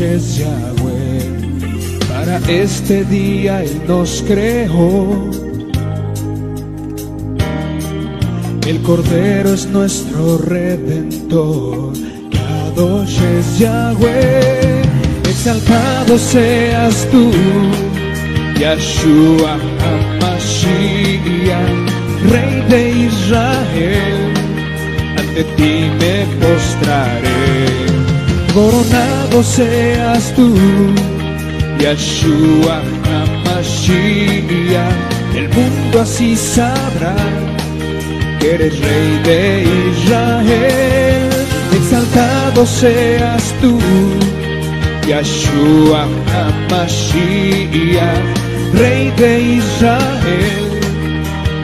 es Yahweh. Para este día Él nos creó. El Cordero es nuestro redentor. Kadosh es Yahweh. Exaltado seas tú, Yahshua HaMashiach, Rey de Israel. Ante ti me postraré coronado seas tú, Yahshua HaMashiach. El mundo así sabrá que eres rey de Israel. Exaltado seas tú, Yahshua HaMashiach, rey de Israel.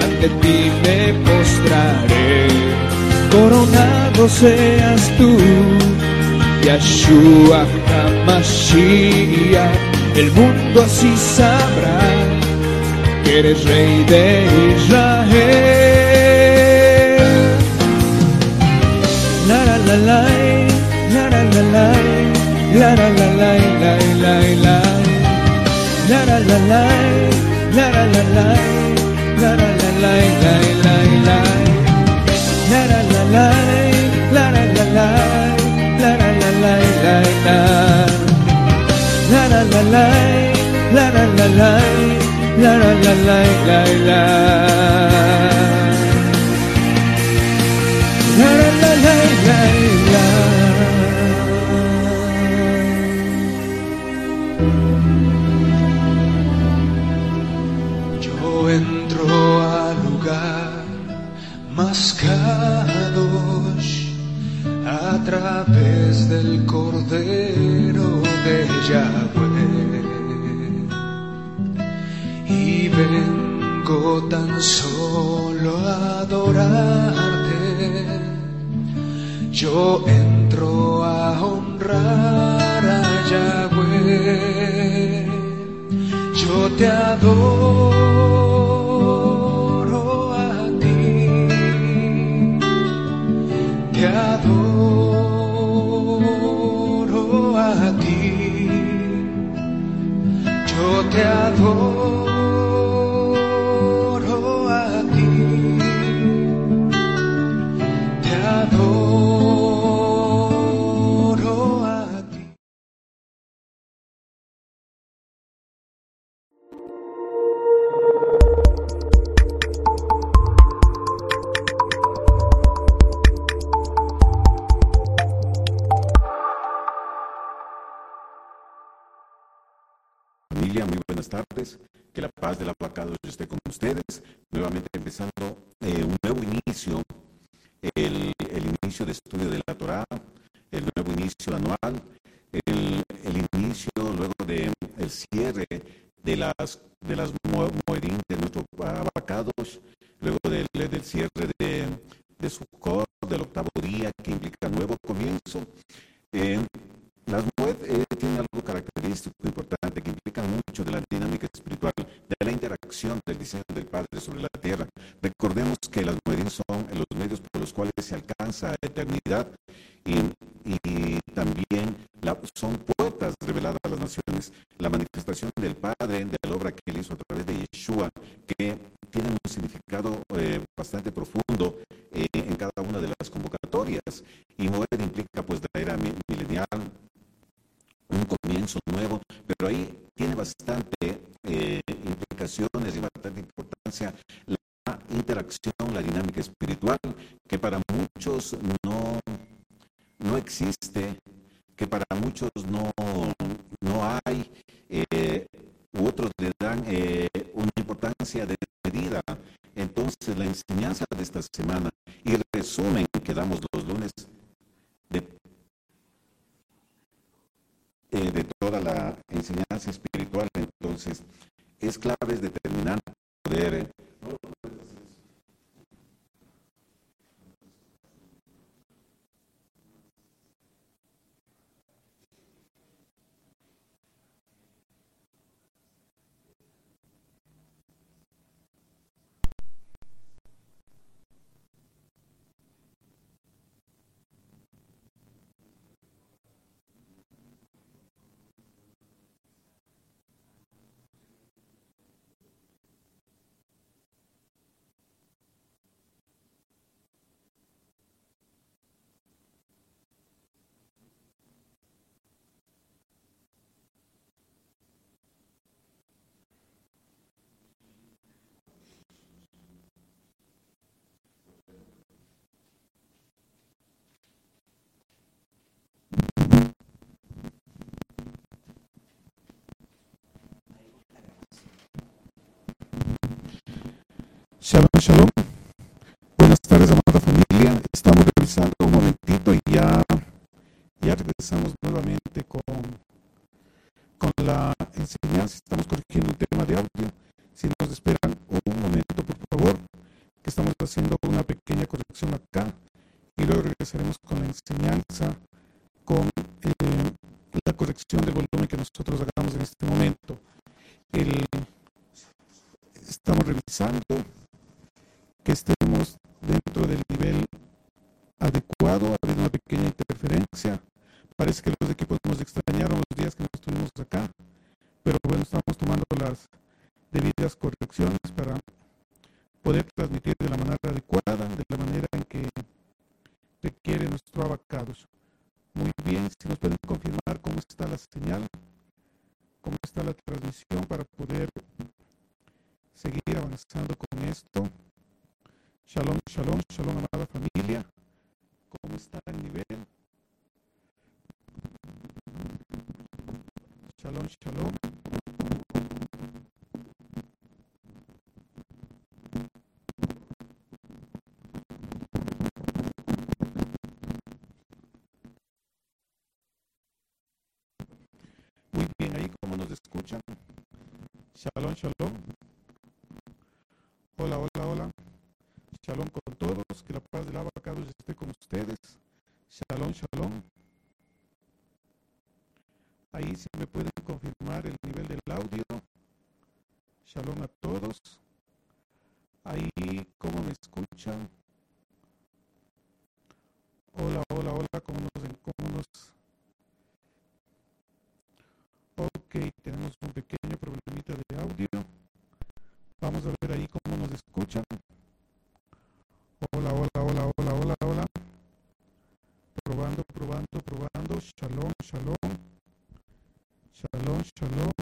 Ante ti me postraré, coronado seas tú. Yahshua HaMashiach, el mundo así sabrá que eres rey de Israel. La la la la Yo entro al lugar más kadosh a través del Cordero de Yahweh. Vengo tan solo a adorarte. Yo entro a honrar a Yahweh. Yo te adoro a ti. Te adoro a ti. Yo te adoro de las convocatorias. Y Moed implica pues la era mi- milenial, un comienzo nuevo, pero ahí tiene bastante eh, implicaciones y bastante importancia la interacción, la dinámica espiritual, que para muchos no, no existe, que para muchos no, no hay, eh, u otros le dan eh, una importancia desmedida. Entonces, la enseñanza de esta semana y resumen que damos los lunes de eh, de toda la enseñanza espiritual. Entonces, es clave, es determinante poder... Shalom, shalom. Buenas tardes, amada familia. Estamos revisando un momentito y ya, ya regresamos nuevamente con, con la enseñanza. Estamos corrigiendo un tema de audio. Si nos esperan un momento, por favor, que estamos haciendo una pequeña corrección acá y luego regresaremos con la enseñanza, con eh, la corrección del volumen que nosotros hagamos en este momento. El, estamos revisando que estemos dentro del nivel adecuado, ha una pequeña interferencia. Parece que los equipos nos extrañaron los días que no estuvimos acá, pero bueno, estamos tomando las debidas correcciones para poder transmitir de la manera adecuada, de la manera en que requiere nuestro abacados. Muy bien, si nos pueden confirmar cómo está la señal, cómo está la transmisión para poder seguir avanzando con esto. Shalom, shalom, shalom, amada familia. ¿Cómo está el nivel? Shalom, shalom. Muy bien, ahí como nos escuchan. Shalom, shalom. Hola, hola. Shalom con todos. Que la paz del abacado esté con ustedes. Shalom, shalom. Ahí se me pueden confirmar el nivel del audio. Shalom a todos. Ahí, ¿cómo me escuchan? Hola, hola, hola, ¿cómo nos, nos Ok, tenemos un pequeño problemita de audio. Vamos a ver ahí cómo nos escuchan. Hola, hola, hola, hola, hola, hola. Probando, probando, probando. Shalom, shalom. Shalom, shalom.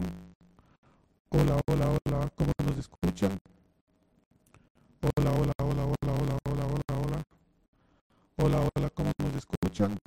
Hola, hola, hola, ¿cómo nos escuchan? Hola, hola, hola, hola, hola, hola, hola, hola. Hola, hola, ¿cómo nos escuchan?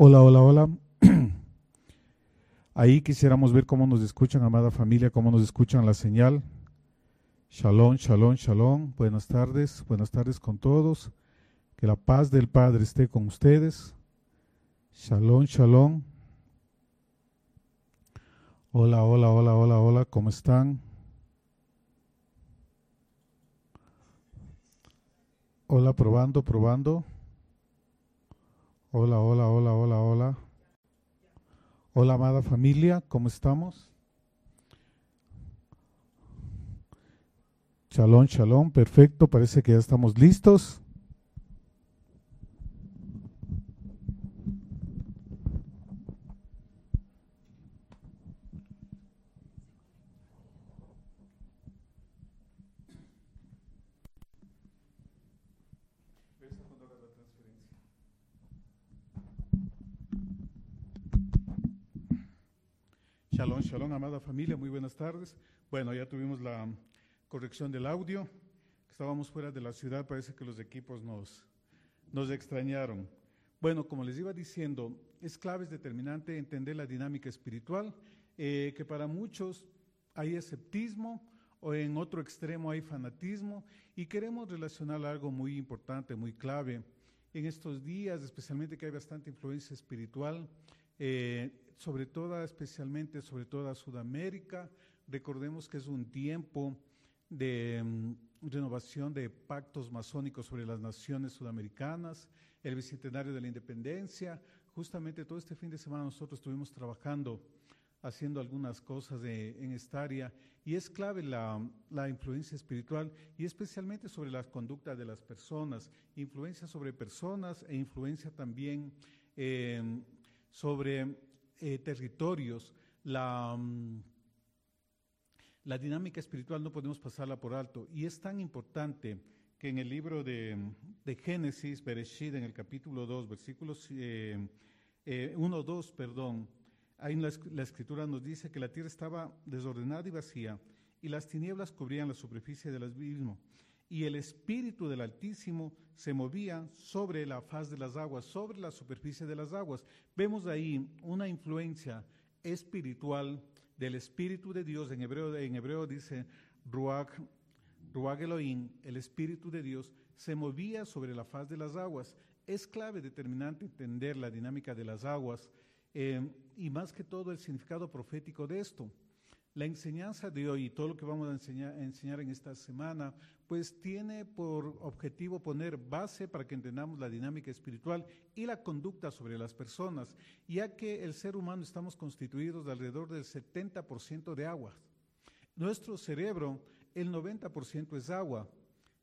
Hola, hola, hola. Ahí quisiéramos ver cómo nos escuchan, amada familia, cómo nos escuchan la señal. Shalom, shalom, shalom. Buenas tardes, buenas tardes con todos. Que la paz del Padre esté con ustedes. Shalom, shalom. Hola, hola, hola, hola, hola, ¿cómo están? Hola, probando, probando. Hola, hola, hola, hola, hola. Hola, amada familia, ¿cómo estamos? Shalom, shalom, perfecto, parece que ya estamos listos. Shalom, shalom, amada familia, muy buenas tardes. Bueno, ya tuvimos la corrección del audio. Estábamos fuera de la ciudad, parece que los equipos nos, nos extrañaron. Bueno, como les iba diciendo, es clave, es determinante entender la dinámica espiritual, eh, que para muchos hay esceptismo o en otro extremo hay fanatismo y queremos relacionar algo muy importante, muy clave. En estos días, especialmente que hay bastante influencia espiritual, eh, sobre todo, especialmente sobre toda Sudamérica. Recordemos que es un tiempo de mm, renovación de pactos masónicos sobre las naciones sudamericanas, el bicentenario de la independencia. Justamente todo este fin de semana nosotros estuvimos trabajando, haciendo algunas cosas en esta área, y es clave la, influencia espiritual y especialmente sobre la conducta de las personas, influencia sobre personas e influencia también eh, sobre eh, territorios, la, mm, la dinámica espiritual no podemos pasarla por alto. Y es tan importante que en el libro de, de Génesis, Bereshit, en el capítulo 2, versículos 1, eh, 2, eh, perdón, ahí la escritura nos dice que la tierra estaba desordenada y vacía, y las tinieblas cubrían la superficie del abismo y el Espíritu del Altísimo se movía sobre la faz de las aguas, sobre la superficie de las aguas. Vemos ahí una influencia espiritual del Espíritu de Dios. En hebreo, en hebreo dice Ruach, Ruach Elohim, el Espíritu de Dios, se movía sobre la faz de las aguas. Es clave determinante entender la dinámica de las aguas eh, y más que todo el significado profético de esto. La enseñanza de hoy y todo lo que vamos a enseñar, en esta semana, pues tiene por objetivo poner base para que entendamos la dinámica espiritual y la conducta sobre las personas, ya que el ser humano estamos constituidos de alrededor del 70% de agua. Nuestro cerebro, el 90% es agua,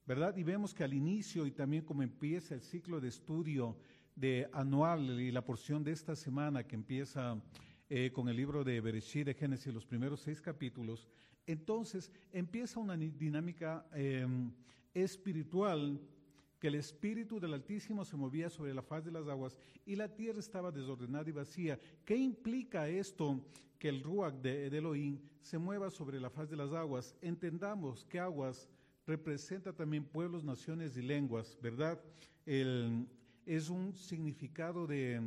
¿verdad? Y vemos que al inicio y también como empieza el ciclo de estudio de anual y la porción de esta semana que empieza eh, con el libro de Bereshit, de Génesis, los primeros seis capítulos, entonces empieza una dinámica em, espiritual que el espíritu del Altísimo se movía sobre la faz de las aguas y la tierra estaba desordenada y vacía. ¿Qué implica esto que el Ruach de, Elohim se mueva sobre la faz de las aguas? Entendamos que aguas representa también pueblos, naciones y lenguas, ¿verdad? es un significado de,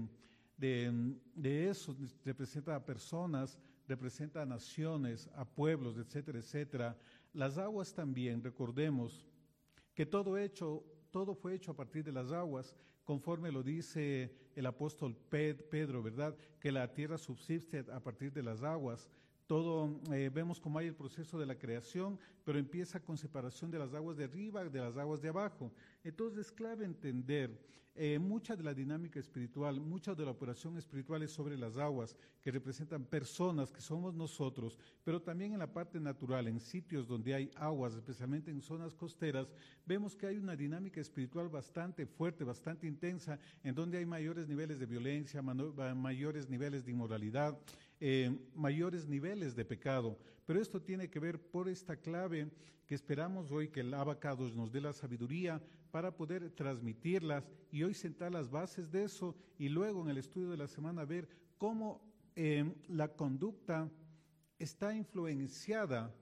de, eso, representa a personas, representa a naciones, a pueblos, etcétera, etcétera. Las aguas también, recordemos que todo hecho, todo fue hecho a partir de las aguas, conforme lo dice el apóstol Pedro, ¿verdad? Que la tierra subsiste a partir de las aguas. Todo, eh, vemos cómo hay el proceso de la creación, pero empieza con separación de las aguas de arriba, de las aguas de abajo. Entonces es clave entender eh, mucha de la dinámica espiritual, mucha de la operación espiritual es sobre las aguas, que representan personas que somos nosotros, pero también en la parte natural, en sitios donde hay aguas, especialmente en zonas costeras, vemos que hay una dinámica espiritual bastante fuerte, bastante intensa, en donde hay mayores niveles de violencia, mayores niveles de inmoralidad, eh, mayores niveles de pecado. Pero esto tiene que ver por esta clave que esperamos hoy que el abacados nos dé la sabiduría para poder transmitirlas y hoy sentar las bases de eso y luego en el estudio de la semana ver cómo eh, la conducta está influenciada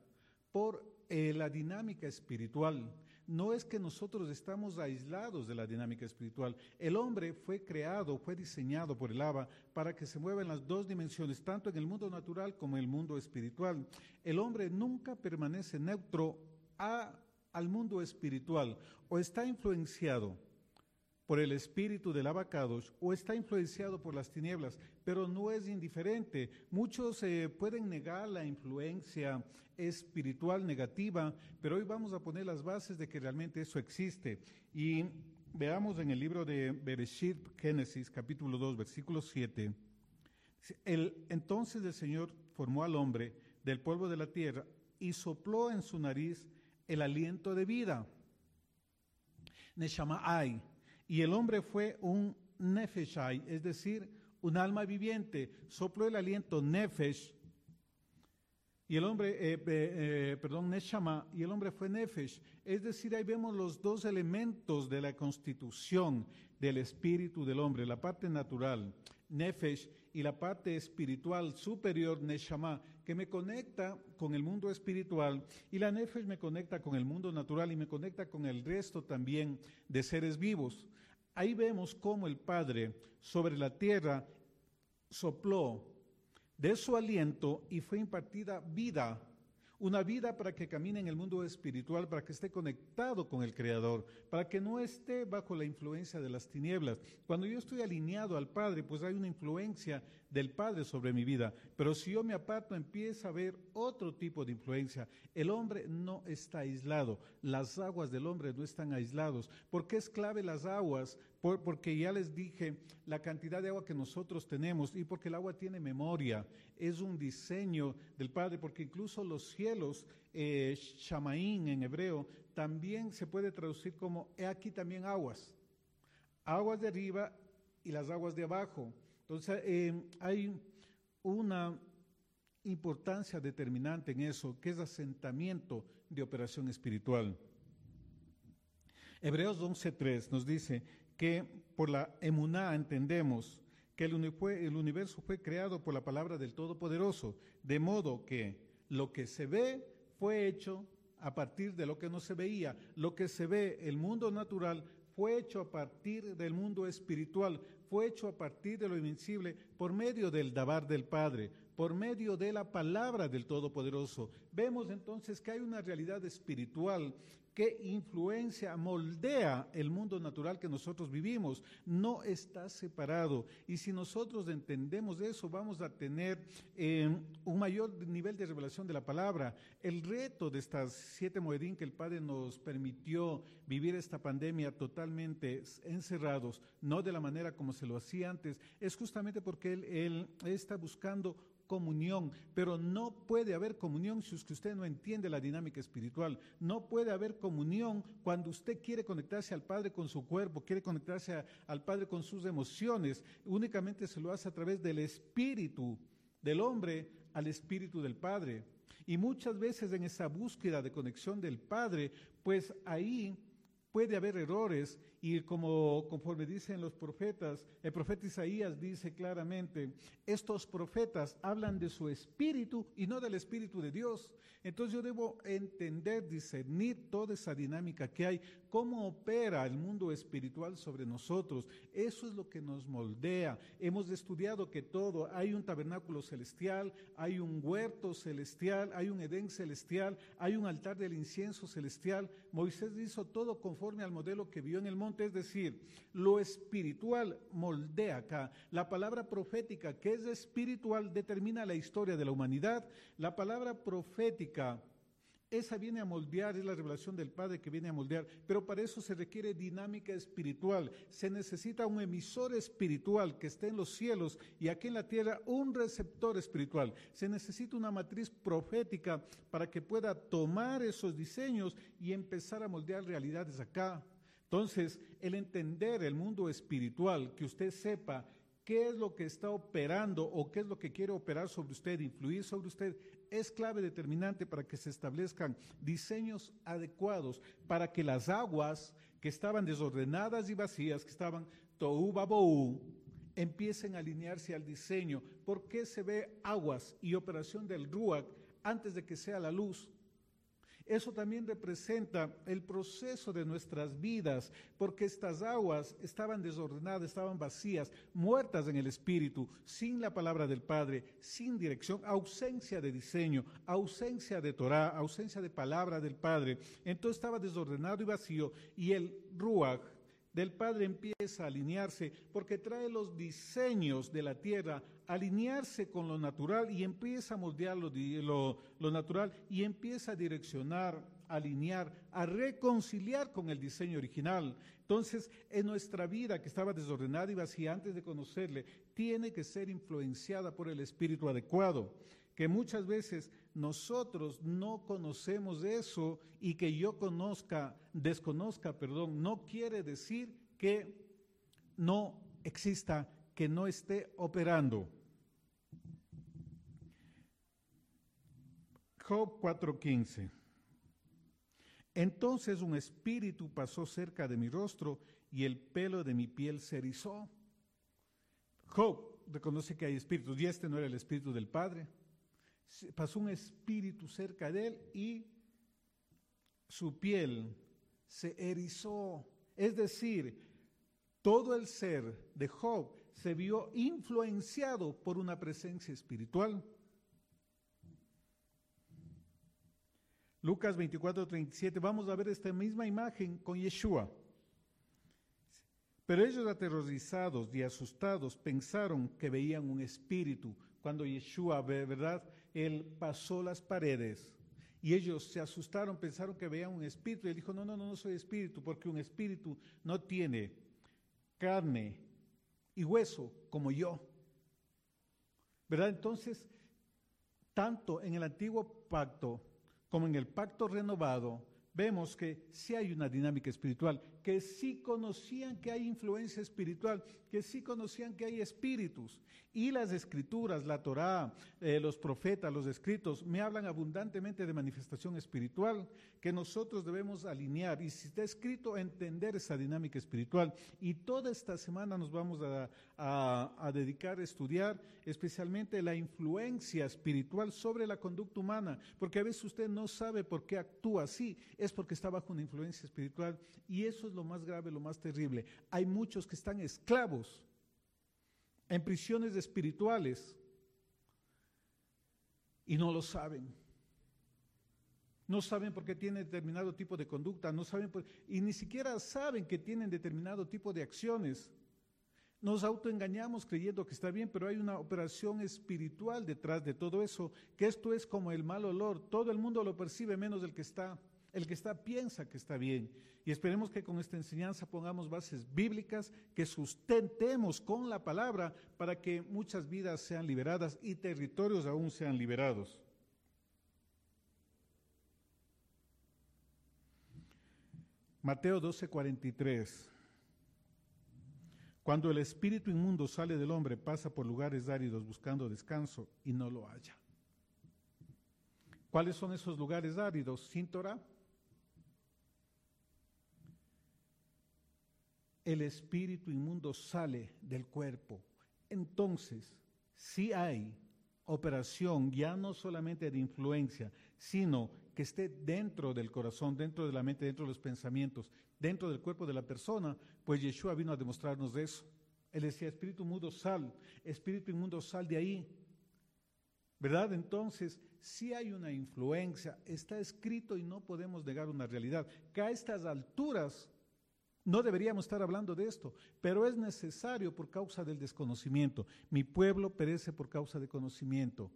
por eh, la dinámica espiritual. No es que nosotros estamos aislados de la dinámica espiritual. El hombre fue creado, fue diseñado por el Abba para que se mueva en las dos dimensiones, tanto en el mundo natural como en el mundo espiritual. El hombre nunca permanece neutro al mundo espiritual o está influenciado por el espíritu del abacados o está influenciado por las tinieblas, pero no es indiferente. Muchos eh, pueden negar la influencia espiritual negativa, pero hoy vamos a poner las bases de que realmente eso existe. Y veamos en el libro de Bereshit, Génesis, capítulo 2, versículo 7. El, entonces el Señor formó al hombre del polvo de la tierra y sopló en su nariz el aliento de vida. Neshamai. Y el hombre fue un nefeshai, es decir, un alma viviente. Sopló el aliento nefesh. Y el hombre, eh, eh, perdón, Neshama, y el hombre fue Nefesh. Es decir, ahí vemos los dos elementos de la constitución del espíritu del hombre, la parte natural, Nefesh, y la parte espiritual superior, Neshama, que me conecta con el mundo espiritual, y la Nefesh me conecta con el mundo natural y me conecta con el resto también de seres vivos. Ahí vemos cómo el Padre sobre la tierra sopló de su aliento y fue impartida vida una vida para que camine en el mundo espiritual, para que esté conectado con el Creador, para que no esté bajo la influencia de las tinieblas. Cuando yo estoy alineado al Padre, pues hay una influencia del Padre sobre mi vida. Pero si yo me aparto, empieza a haber otro tipo de influencia. El hombre no está aislado. Las aguas del hombre no están aislados. ¿Por qué es clave las aguas? porque ya les dije la cantidad de agua que nosotros tenemos y porque el agua tiene memoria. Es un diseño del Padre, porque incluso los cielos, eh, Shamaín en hebreo, también se puede traducir como, he aquí también aguas. Aguas de arriba y las aguas de abajo. Entonces, eh, hay una importancia determinante en eso, que es asentamiento de operación espiritual. Hebreos 11.3 nos dice que por la emuná entendemos que el, universo fue creado por la palabra del Todopoderoso, de modo que lo que se ve fue hecho a partir de lo que no se veía. Lo que se ve, el mundo natural, fue hecho a partir del mundo espiritual, fue hecho a partir de lo invencible por medio del Dabar del Padre, por medio de la palabra del Todopoderoso. Vemos entonces que hay una realidad espiritual qué influencia moldea el mundo natural que nosotros vivimos. No está separado. Y si nosotros entendemos eso, vamos a tener eh, un mayor nivel de revelación de la palabra. El reto de estas siete moedín que el Padre nos permitió vivir esta pandemia totalmente encerrados, no de la manera como se lo hacía antes, es justamente porque él está buscando comunión, pero no puede haber comunión si usted no entiende la dinámica espiritual. No puede haber comunión cuando usted quiere conectarse al Padre con su cuerpo, quiere conectarse al Padre con sus emociones. Únicamente se lo hace a través del espíritu del hombre al espíritu del Padre. Y muchas veces en esa búsqueda de conexión del Padre, pues ahí puede haber errores y como conforme dicen los profetas, el profeta Isaías dice claramente, estos profetas hablan de su espíritu y no del espíritu de Dios. Entonces yo debo entender, discernir toda esa dinámica que hay, cómo opera el mundo espiritual sobre nosotros. Eso es lo que nos moldea. Hemos estudiado que todo, hay un tabernáculo celestial, hay un huerto celestial, hay un Edén celestial, hay un altar del incienso celestial. Moisés hizo todo conforme al modelo que vio en el monte, es decir, lo espiritual moldea acá. La palabra profética que es espiritual determina la historia de la humanidad. La palabra profética esa viene a moldear, es la revelación del Padre que viene a moldear, pero para eso se requiere dinámica espiritual. Se necesita un emisor espiritual que esté en los cielos y aquí en la tierra un receptor espiritual. Se necesita una matriz profética para que pueda tomar esos diseños y empezar a moldear realidades acá. Entonces, el entender el mundo espiritual, que usted sepa qué es lo que está operando o qué es lo que quiere operar sobre usted, influir sobre usted, es clave determinante para que se establezcan diseños adecuados para que las aguas que estaban desordenadas y vacías, que estaban tohu babou, empiecen a alinearse al diseño. ¿Por qué se ve aguas y operación del ruach antes de que sea la luz? Eso también representa el proceso de nuestras vidas, porque estas aguas estaban desordenadas, estaban vacías, muertas en el espíritu, sin la palabra del Padre, sin dirección, ausencia de diseño, ausencia de Torah, ausencia de palabra del Padre. Entonces estaba desordenado y vacío, y el Ruach, del Padre empieza a alinearse porque trae los diseños de la tierra, alinearse con lo natural y empieza a moldear lo, lo, natural y empieza a direccionar, alinear, a reconciliar con el diseño original. Entonces, en nuestra vida que estaba desordenada y vacía antes de conocerle, tiene que ser influenciada por el espíritu adecuado que muchas veces nosotros no conocemos eso y que yo conozca, desconozca, perdón, no quiere decir que no exista, que no esté operando. Job 4:15. Entonces un espíritu pasó cerca de mi rostro y el pelo de mi piel se erizó. Job reconoce que hay espíritus y este no era el espíritu del Padre. Pasó un espíritu cerca de él y su piel se erizó. Es decir, todo el ser de Job se vio influenciado por una presencia espiritual. Lucas 24, 37, vamos a ver esta misma imagen con Yeshua. Pero ellos aterrorizados y asustados pensaron que veían un espíritu. Cuando Yeshua, ¿verdad? Él pasó las paredes y ellos se asustaron, pensaron que veían un espíritu. Y él dijo, no, no, no, no soy espíritu, porque un espíritu no tiene carne y hueso como yo. ¿Verdad? Entonces, tanto en el antiguo pacto como en el pacto renovado, vemos que sí hay una dinámica espiritual, que sí conocían que hay influencia espiritual, que sí conocían que hay espíritus. Y las escrituras, la Torá, eh, los profetas, los escritos, me hablan abundantemente de manifestación espiritual que nosotros debemos alinear. Y si está escrito, entender esa dinámica espiritual. Y toda esta semana nos vamos a, a dedicar a estudiar especialmente la influencia espiritual sobre la conducta humana, porque a veces usted no sabe por qué actúa así, es porque está bajo una influencia espiritual. Y eso es lo más grave, lo más terrible. Hay muchos que están esclavos en prisiones espirituales y no lo saben. No saben por qué tienen determinado tipo de conducta, no saben y ni siquiera saben que tienen determinado tipo de acciones. Nos autoengañamos creyendo que está bien, pero hay una operación espiritual detrás de todo eso, que esto es como el mal olor, todo el mundo lo percibe menos el que está el que está piensa que está bien. Y esperemos que con esta enseñanza pongamos bases bíblicas, que sustentemos con la palabra para que muchas vidas sean liberadas y territorios aún sean liberados. Mateo 12:43. Cuando el espíritu inmundo sale del hombre, pasa por lugares áridos buscando descanso y no lo halla. ¿Cuáles son esos lugares áridos? Sin Torah. El espíritu inmundo sale del cuerpo. Entonces, si hay operación ya no solamente de influencia, sino que esté dentro del corazón, dentro de la mente, dentro de los pensamientos, dentro del cuerpo de la persona, pues Yeshua vino a demostrarnos de eso. Él decía, espíritu inmundo, sal, espíritu inmundo, sal de ahí. ¿Verdad? Entonces, si hay una influencia, está escrito y no podemos negar una realidad. Que a estas alturas no deberíamos estar hablando de esto, pero es necesario por causa del desconocimiento. Mi pueblo perece por causa de conocimiento.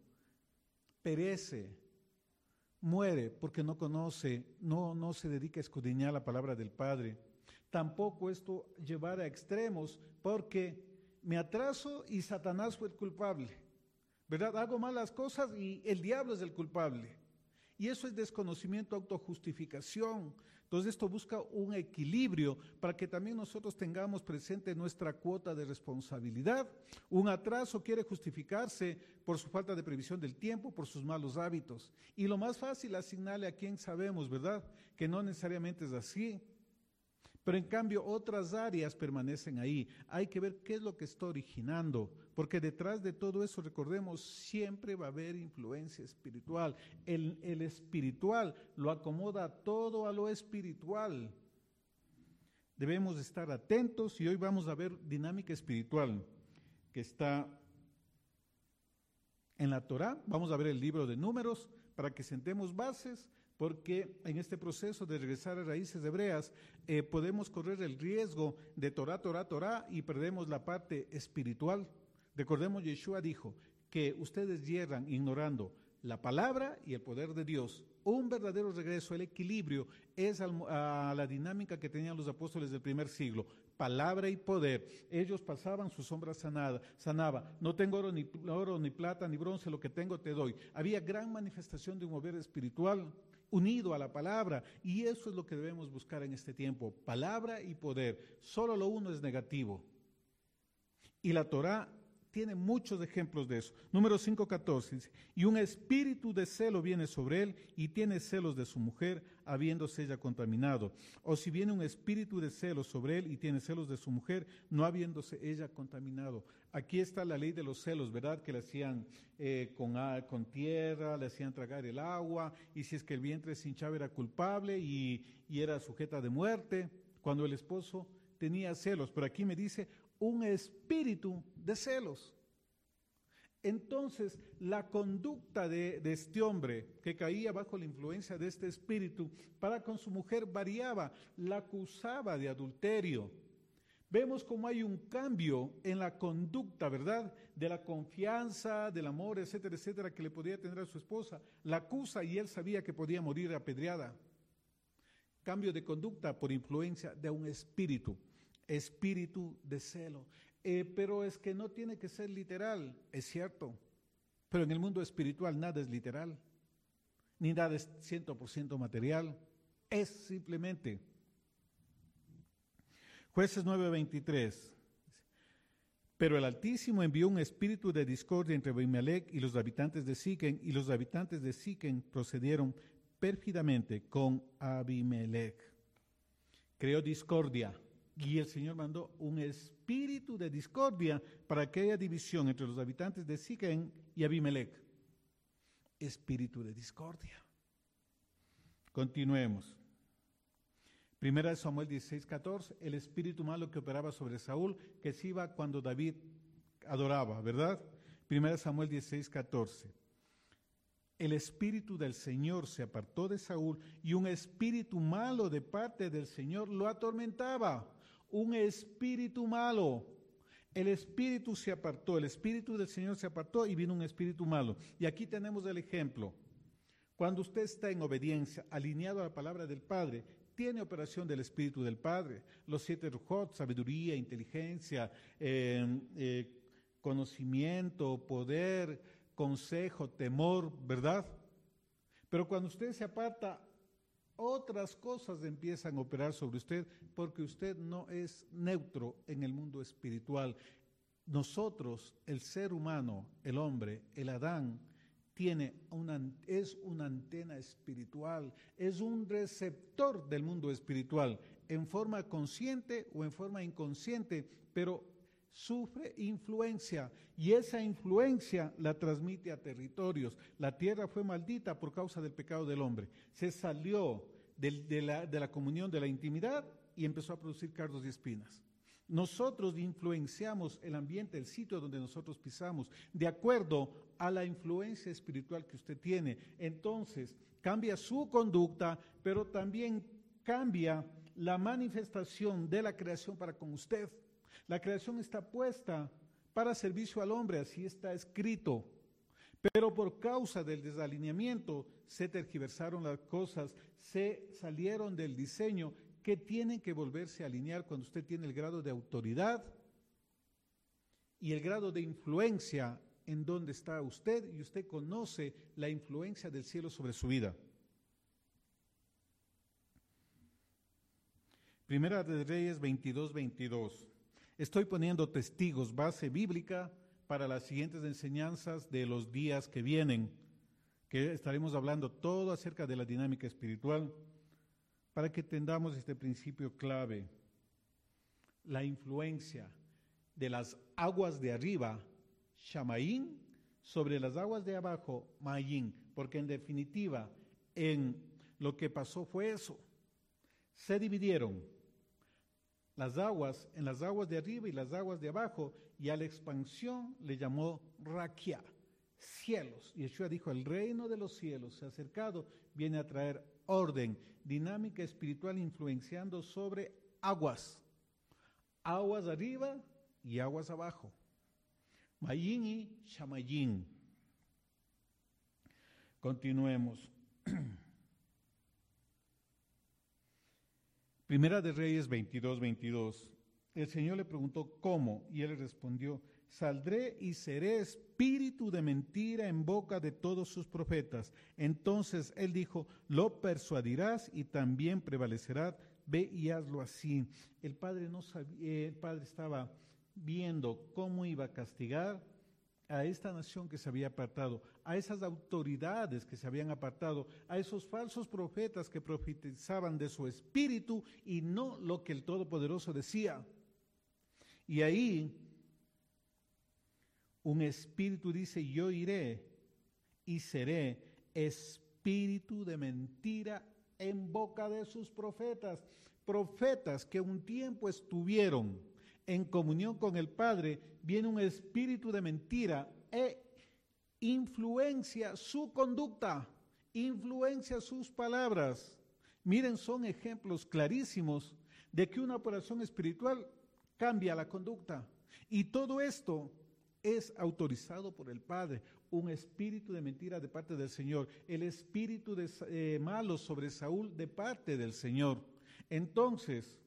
Perece, muere porque no conoce, no, no se dedica a escudriñar la palabra del Padre. Tampoco esto llevar a extremos porque me atraso y Satanás fue el culpable. ¿Verdad? Hago malas cosas y el diablo es el culpable. Y eso es desconocimiento, autojustificación. Entonces esto busca un equilibrio para que también nosotros tengamos presente nuestra cuota de responsabilidad. Un atraso quiere justificarse por su falta de previsión del tiempo, por sus malos hábitos. Y lo más fácil, asignarle a quien sabemos, ¿verdad? Que no necesariamente es así. Pero en cambio otras áreas permanecen ahí. Hay que ver qué es lo que está originando, porque detrás de todo eso, recordemos, siempre va a haber influencia espiritual. El, el espiritual lo acomoda todo a lo espiritual. Debemos estar atentos y hoy vamos a ver dinámica espiritual que está en la Torah. Vamos a ver el libro de números para que sentemos bases porque en este proceso de regresar a raíces hebreas eh, podemos correr el riesgo de Torah, Torah, Torah y perdemos la parte espiritual. Recordemos, Yeshua dijo que ustedes hierran ignorando la palabra y el poder de Dios. Un verdadero regreso, el equilibrio, es a la dinámica que tenían los apóstoles del primer siglo. Palabra y poder. Ellos pasaban su sombra sanada, sanaba. No tengo ni, oro, ni plata, ni bronce, lo que tengo te doy. Había gran manifestación de un mover espiritual unido a la palabra. Y eso es lo que debemos buscar en este tiempo, palabra y poder. Solo lo uno es negativo. Y la Torah tiene muchos ejemplos de eso. Número 5.14 dice, y un espíritu de celo viene sobre él y tiene celos de su mujer, habiéndose ella contaminado. O si viene un espíritu de celos sobre él y tiene celos de su mujer, no habiéndose ella contaminado. Aquí está la ley de los celos, ¿verdad? Que le hacían eh, con, con tierra, le hacían tragar el agua, y si es que el vientre sin hinchaba era culpable y, y era sujeta de muerte, cuando el esposo tenía celos. Pero aquí me dice, un espíritu de celos. Entonces, la conducta de, este hombre que caía bajo la influencia de este espíritu para con su mujer variaba, la acusaba de adulterio. Vemos cómo hay un cambio en la conducta, ¿verdad? De la confianza, del amor, etcétera, etcétera, que le podía tener a su esposa. La acusa y él sabía que podía morir apedreada. Cambio de conducta por influencia de un espíritu espíritu de celo. Eh, pero es que no tiene que ser literal, es cierto. Pero en el mundo espiritual nada es literal, ni nada es 100% material, es simplemente. Jueces 9:23. Pero el Altísimo envió un espíritu de discordia entre Abimelech y los habitantes de Siquem, y los habitantes de Siquem procedieron pérfidamente con Abimelech. Creó discordia y el Señor mandó un espíritu de discordia para que haya división entre los habitantes de Siquem y Abimelech. Espíritu de discordia. Continuemos. Primera de Samuel 16, 14, el espíritu malo que operaba sobre Saúl, que se iba cuando David adoraba, ¿verdad? Primera de Samuel 16, 14. El espíritu del Señor se apartó de Saúl y un espíritu malo de parte del Señor lo atormentaba un espíritu malo. El espíritu se apartó, el espíritu del Señor se apartó y vino un espíritu malo. Y aquí tenemos el ejemplo. Cuando usted está en obediencia, alineado a la palabra del Padre, tiene operación del Espíritu del Padre. Los siete rujot, sabiduría, inteligencia, eh, eh, conocimiento, poder, consejo, temor, ¿verdad? Pero cuando usted se aparta otras cosas empiezan a operar sobre usted porque usted no es neutro en el mundo espiritual. Nosotros, el ser humano, el hombre, el Adán, tiene es una antena espiritual, es un receptor del mundo espiritual, en forma consciente o en forma inconsciente, pero sufre influencia y esa influencia la transmite a territorios. La tierra fue maldita por causa del pecado del hombre. Se salió de, la, de la comunión, de la intimidad y empezó a producir cardos y espinas. Nosotros influenciamos el ambiente, el sitio donde nosotros pisamos, de acuerdo a la influencia espiritual que usted tiene. Entonces, cambia su conducta, pero también cambia la manifestación de la creación para con usted. La creación está puesta para servicio al hombre, así está escrito. Pero por causa del desalineamiento se tergiversaron las cosas, se salieron del diseño que tienen que volverse a alinear cuando usted tiene el grado de autoridad y el grado de influencia en donde está usted y usted conoce la influencia del cielo sobre su vida. Primera de Reyes 22, 22. Estoy poniendo testigos, base bíblica para las siguientes enseñanzas de los días que vienen, que estaremos hablando todo acerca de la dinámica espiritual, para que tengamos este principio clave, la influencia de las aguas de arriba, Shamaín, sobre las aguas de abajo, Mayín, porque en definitiva, en lo que pasó fue eso. Se dividieron las aguas, en las aguas de arriba y las aguas de abajo, y a la expansión le llamó Raquia, cielos. Y Yeshua dijo, el reino de los cielos se ha acercado, viene a traer orden, dinámica espiritual influenciando sobre aguas, aguas arriba y aguas abajo. Mayin y Shamayin. Continuemos. Primera de Reyes 22, 22. El Señor le preguntó cómo y él respondió, saldré y seré espíritu de mentira en boca de todos sus profetas. Entonces él dijo, lo persuadirás y también prevalecerá, ve y hazlo así. El padre no sabía, el padre estaba viendo cómo iba a castigar a esta nación que se había apartado, a esas autoridades que se habían apartado, a esos falsos profetas que profetizaban de su espíritu y no lo que el Todopoderoso decía. Y ahí un espíritu dice, yo iré y seré espíritu de mentira en boca de sus profetas, profetas que un tiempo estuvieron en comunión con el Padre, viene un espíritu de mentira e influencia su conducta, influencia sus palabras. Miren, son ejemplos clarísimos de que una operación espiritual cambia la conducta. Y todo esto es autorizado por el Padre, un espíritu de mentira de parte del Señor, el espíritu de eh, malo sobre Saúl de parte del Señor. Entonces,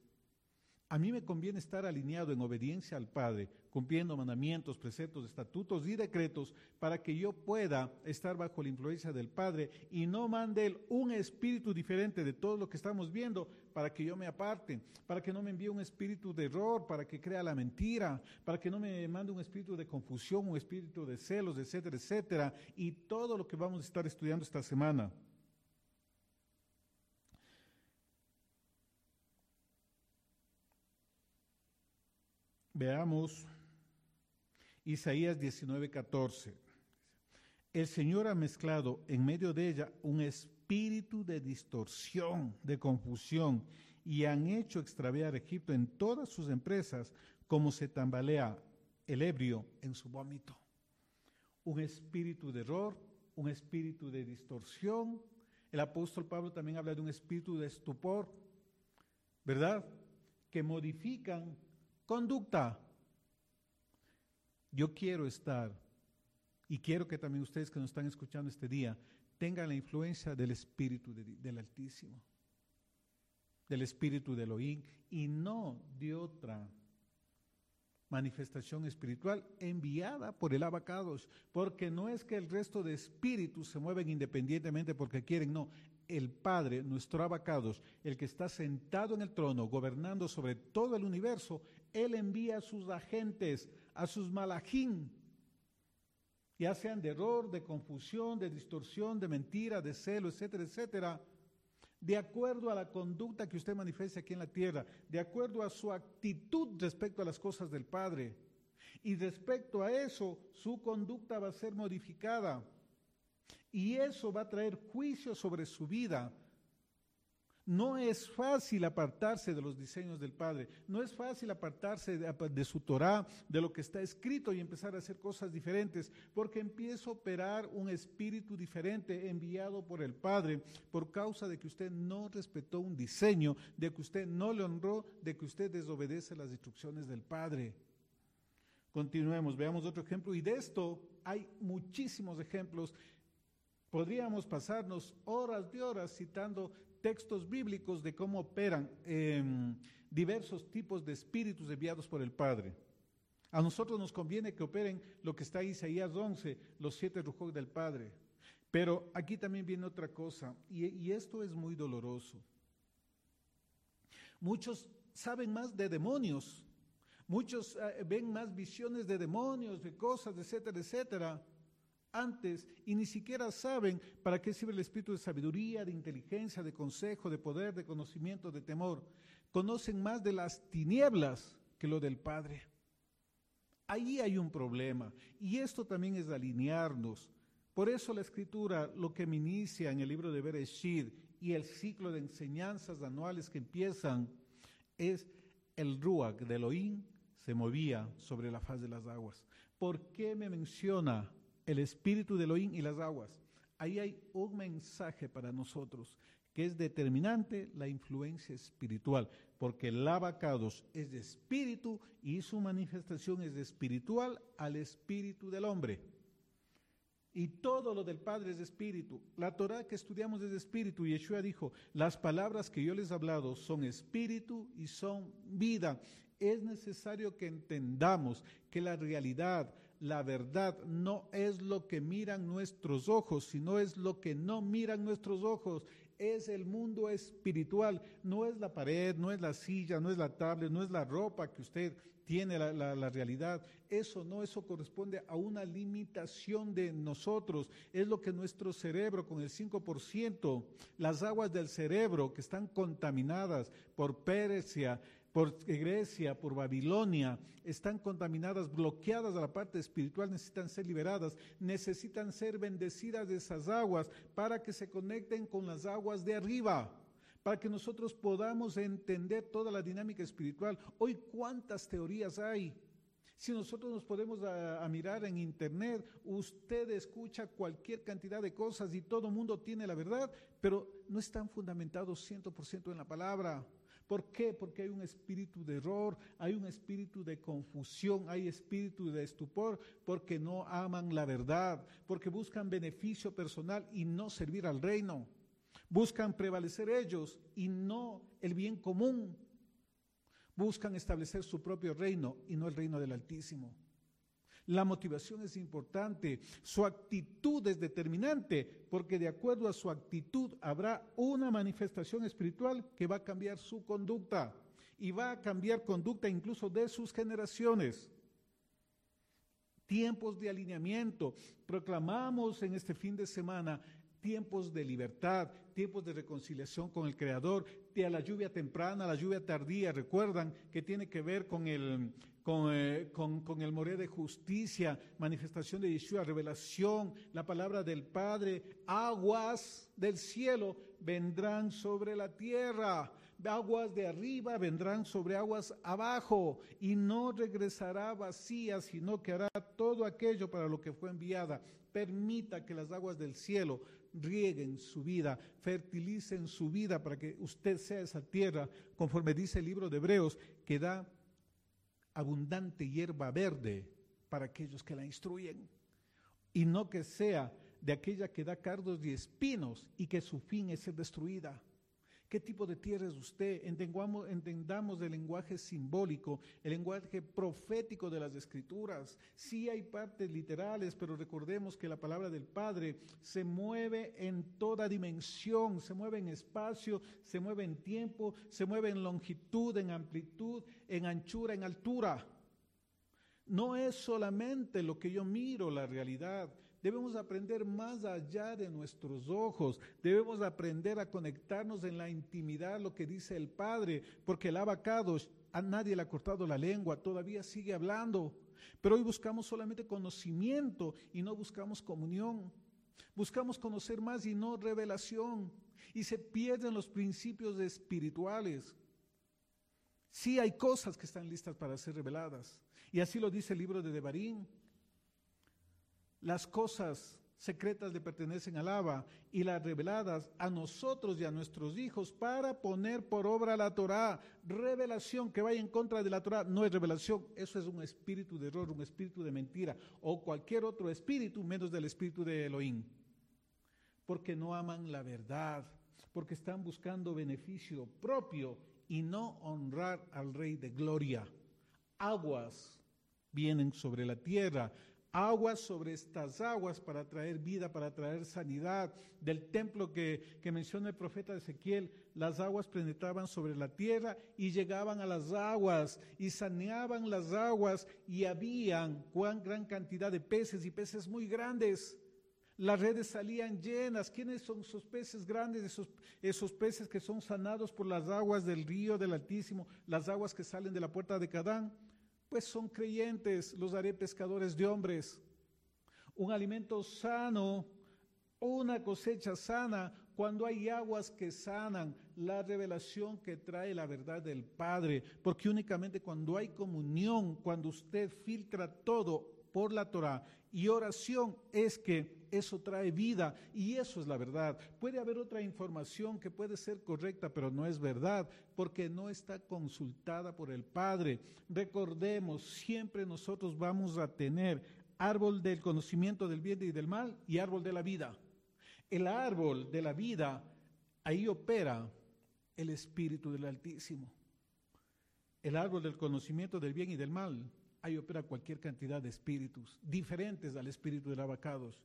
a mí me conviene estar alineado en obediencia al Padre, cumpliendo mandamientos, preceptos, estatutos y decretos para que yo pueda estar bajo la influencia del Padre y no mande él un espíritu diferente de todo lo que estamos viendo para que yo me aparte, para que no me envíe un espíritu de error, para que crea la mentira, para que no me mande un espíritu de confusión, un espíritu de celos, etcétera, etcétera, y todo lo que vamos a estar estudiando esta semana. Veamos Isaías 19:14. El Señor ha mezclado en medio de ella un espíritu de distorsión, de confusión, y han hecho extraviar Egipto en todas sus empresas, como se tambalea el ebrio en su vómito. Un espíritu de error, un espíritu de distorsión. El apóstol Pablo también habla de un espíritu de estupor, ¿verdad? Que modifican conducta. Yo quiero estar, y quiero que también ustedes que nos están escuchando este día, tengan la influencia del Espíritu del Altísimo, del Espíritu de Elohim, y no de otra manifestación espiritual enviada por el abacados, porque no es que el resto de espíritus se mueven independientemente porque quieren, no, el Padre, nuestro abacados, el que está sentado en el trono, gobernando sobre todo el universo, Él envía a sus agentes, a sus malajín, ya sean de error, de confusión, de distorsión, de mentira, de celo, etcétera, etcétera, de acuerdo a la conducta que usted manifieste aquí en la tierra, de acuerdo a su actitud respecto a las cosas del Padre. Y respecto a eso, su conducta va a ser modificada. Y eso va a traer juicio sobre su vida. No es fácil apartarse de los diseños del Padre, no es fácil apartarse de, su Torah, de lo que está escrito y empezar a hacer cosas diferentes, porque empieza a operar un espíritu diferente enviado por el Padre por causa de que usted no respetó un diseño, de que usted no le honró, de que usted desobedece las instrucciones del Padre. Continuemos, veamos otro ejemplo. Y de esto hay muchísimos ejemplos. Podríamos pasarnos horas de horas citando textos bíblicos de cómo operan em, diversos tipos de espíritus enviados por el Padre. A nosotros nos conviene que operen lo que está en Isaías 11, los siete rujos del Padre. Pero aquí también viene otra cosa, y, esto es muy doloroso. Muchos saben más de demonios, muchos eh, ven más visiones de demonios, de cosas, etcétera, etcétera antes y ni siquiera saben para qué sirve el espíritu de sabiduría, de inteligencia, de consejo, de poder, de conocimiento, de temor. Conocen más de las tinieblas que lo del Padre. Ahí hay un problema y esto también es alinearnos. Por eso la escritura, lo que me inicia en el libro de Bereshit y el ciclo de enseñanzas anuales que empiezan, es el Ruach de Elohim se movía sobre la faz de las aguas. ¿Por qué me menciona el espíritu de Elohim y las aguas. Ahí hay un mensaje para nosotros que es determinante la influencia espiritual, porque el abacados es de espíritu y su manifestación es de espiritual al espíritu del hombre. Y todo lo del Padre es de espíritu. La Torah que estudiamos es de espíritu. Y Yeshua dijo, las palabras que yo les he hablado son espíritu y son vida. Es necesario que entendamos que la realidad, la verdad no es lo que miran nuestros ojos, sino es lo que no miran nuestros ojos. es el mundo espiritual, no es la pared, no es la silla, no es la tablet, no es la ropa que usted tiene la, la, realidad. Eso no, eso corresponde a una limitación de nosotros. Es lo que nuestro cerebro, con el 5%, las aguas del cerebro que están contaminadas por Persia, por Grecia, por Babilonia, están contaminadas, bloqueadas a la parte espiritual, necesitan ser liberadas, necesitan ser bendecidas de esas aguas para que se conecten con las aguas de arriba, para que nosotros podamos entender toda la dinámica espiritual. Hoy, ¿cuántas teorías hay? Si nosotros nos podemos mirar en internet, usted escucha cualquier cantidad de cosas y todo mundo tiene la verdad, pero no están fundamentados 100% en la palabra. ¿Por qué? Porque hay un espíritu de error, hay un espíritu de confusión, hay espíritu de estupor, porque no aman la verdad, porque buscan beneficio personal y no servir al reino. Buscan prevalecer ellos y no el bien común. Buscan establecer su propio reino y no el reino del Altísimo. La motivación es importante, su actitud es determinante, porque de acuerdo a su actitud habrá una manifestación espiritual que va a cambiar su conducta y va a cambiar conducta incluso de sus generaciones. Tiempos de alineamiento. Proclamamos en este fin de semana tiempos de libertad, tiempos de reconciliación con el Creador, de la lluvia temprana, la lluvia tardía, recuerdan que tiene que ver con el, eh, con, con, el moré de justicia, manifestación de Yeshua, revelación, la palabra del Padre, aguas del cielo vendrán sobre la tierra, aguas de arriba vendrán sobre aguas abajo, y no regresará vacía, sino que hará todo aquello para lo que fue enviada. Permita que las aguas del cielo rieguen su vida, fertilicen su vida para que usted sea esa tierra, conforme dice el libro de Hebreos, que da abundante hierba verde para aquellos que la instruyen, y no que sea de aquella que da cardos y espinos y que su fin es ser destruida. ¿Qué tipo de tierra es usted? Entendamos, entendamos el lenguaje simbólico, el lenguaje profético de las escrituras. Sí hay partes literales, pero recordemos que la palabra del Padre se mueve en toda dimensión, se mueve en espacio, se mueve en tiempo, se mueve en longitud, en amplitud, en anchura, en altura. No es solamente lo que yo miro la realidad, Debemos aprender más allá de nuestros ojos. Debemos aprender a conectarnos en la intimidad, lo que dice el Padre, porque el abacado a nadie le ha cortado la lengua, todavía sigue hablando. Pero hoy buscamos solamente conocimiento y no buscamos comunión. Buscamos conocer más y no revelación. Y se pierden los principios espirituales. Sí hay cosas que están listas para ser reveladas. Y así lo dice el libro de Devarim. Las cosas secretas le pertenecen al Abba y las reveladas a nosotros y a nuestros hijos para poner por obra la Torah. Revelación que vaya en contra de la Torah no es revelación, eso es un espíritu de error, un espíritu de mentira o cualquier otro espíritu menos del espíritu de Elohim. Porque no aman la verdad, porque están buscando beneficio propio y no honrar al Rey de Gloria. Aguas vienen sobre la tierra aguas sobre estas aguas para traer vida, para traer sanidad. Del templo que, menciona el profeta Ezequiel, las aguas penetraban sobre la tierra y llegaban a las aguas y saneaban las aguas y habían cuán gran cantidad de peces y peces muy grandes. Las redes salían llenas. ¿Quiénes son esos peces grandes? Esos, esos peces que son sanados por las aguas del río del Altísimo, las aguas que salen de la puerta de Cadán pues son creyentes, los haré pescadores de hombres. Un alimento sano, una cosecha sana, cuando hay aguas que sanan, la revelación que trae la verdad del Padre, porque únicamente cuando hay comunión, cuando usted filtra todo por la Torah y oración es que eso trae vida y eso es la verdad. Puede haber otra información que puede ser correcta, pero no es verdad porque no está consultada por el Padre. Recordemos, siempre nosotros vamos a tener árbol del conocimiento del bien y del mal y árbol de la vida. El árbol de la vida, ahí opera el Espíritu del Altísimo. El árbol del conocimiento del bien y del mal ahí opera cualquier cantidad de espíritus diferentes al espíritu de abacados.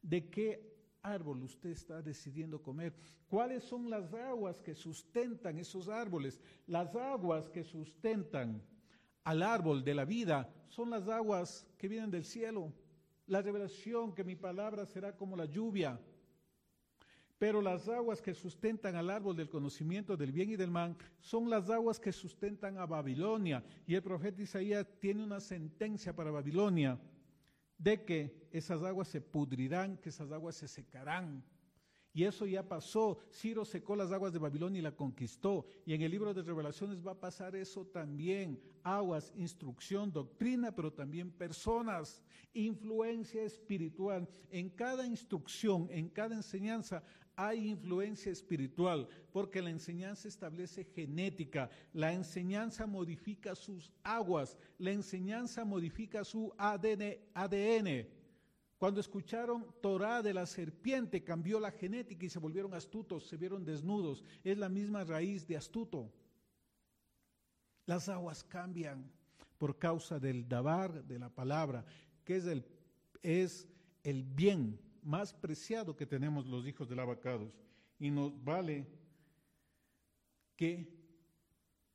¿De qué árbol usted está decidiendo comer? ¿Cuáles son las aguas que sustentan esos árboles? Las aguas que sustentan al árbol de la vida son las aguas que vienen del cielo. La revelación que mi palabra será como la lluvia. Pero las aguas que sustentan al árbol del conocimiento del bien y del mal son las aguas que sustentan a Babilonia. Y el profeta Isaías tiene una sentencia para Babilonia de que esas aguas se pudrirán, que esas aguas se secarán. Y eso ya pasó. Ciro secó las aguas de Babilonia y la conquistó. Y en el libro de revelaciones va a pasar eso también. Aguas, instrucción, doctrina, pero también personas, influencia espiritual. En cada instrucción, en cada enseñanza hay influencia espiritual, porque la enseñanza establece genética, la enseñanza modifica sus aguas, la enseñanza modifica su ADN. ADN. Cuando escucharon Torah de la serpiente, cambió la genética y se volvieron astutos, se vieron desnudos. Es la misma raíz de astuto. Las aguas cambian por causa del dabar de la palabra, que es el, es el bien más preciado que tenemos los hijos del abacados. Y nos vale que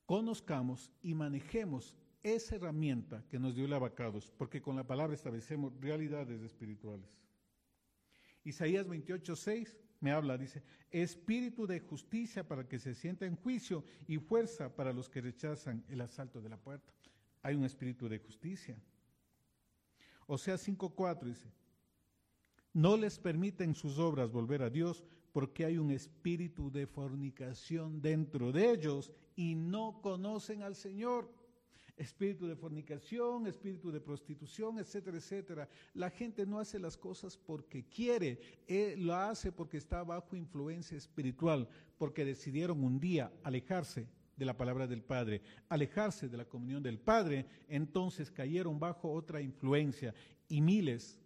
conozcamos y manejemos esa herramienta que nos dio el abacados, porque con la palabra establecemos realidades espirituales. Isaías 28, 6 me habla, dice, espíritu de justicia para que se sienta en juicio y fuerza para los que rechazan el asalto de la puerta. Hay un espíritu de justicia. O sea, 5.4 dice, no les permiten sus obras volver a Dios porque hay un espíritu de fornicación dentro de ellos y no conocen al Señor. Espíritu de fornicación, espíritu de prostitución, etcétera, etcétera. La gente no hace las cosas porque quiere, eh, lo hace porque está bajo influencia espiritual, porque decidieron un día alejarse de la palabra del Padre, alejarse de la comunión del Padre, entonces cayeron bajo otra influencia y miles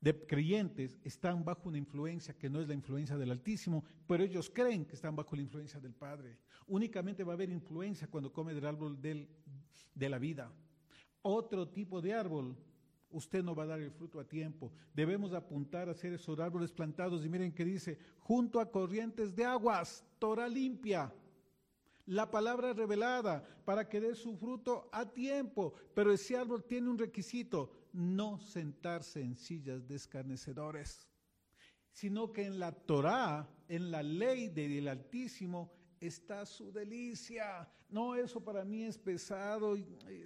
de creyentes están bajo una influencia que no es la influencia del Altísimo, pero ellos creen que están bajo la influencia del Padre. Únicamente va a haber influencia cuando come del árbol de la vida. Otro tipo de árbol, usted no va a dar el fruto a tiempo. Debemos apuntar a hacer esos árboles plantados y miren que dice, junto a corrientes de aguas, Torah limpia. La palabra revelada para que dé su fruto a tiempo, pero ese árbol tiene un requisito, no sentarse en sillas de escarnecedores, sino que en la Torá, en la ley del Altísimo, está su delicia. No, eso para mí es pesado,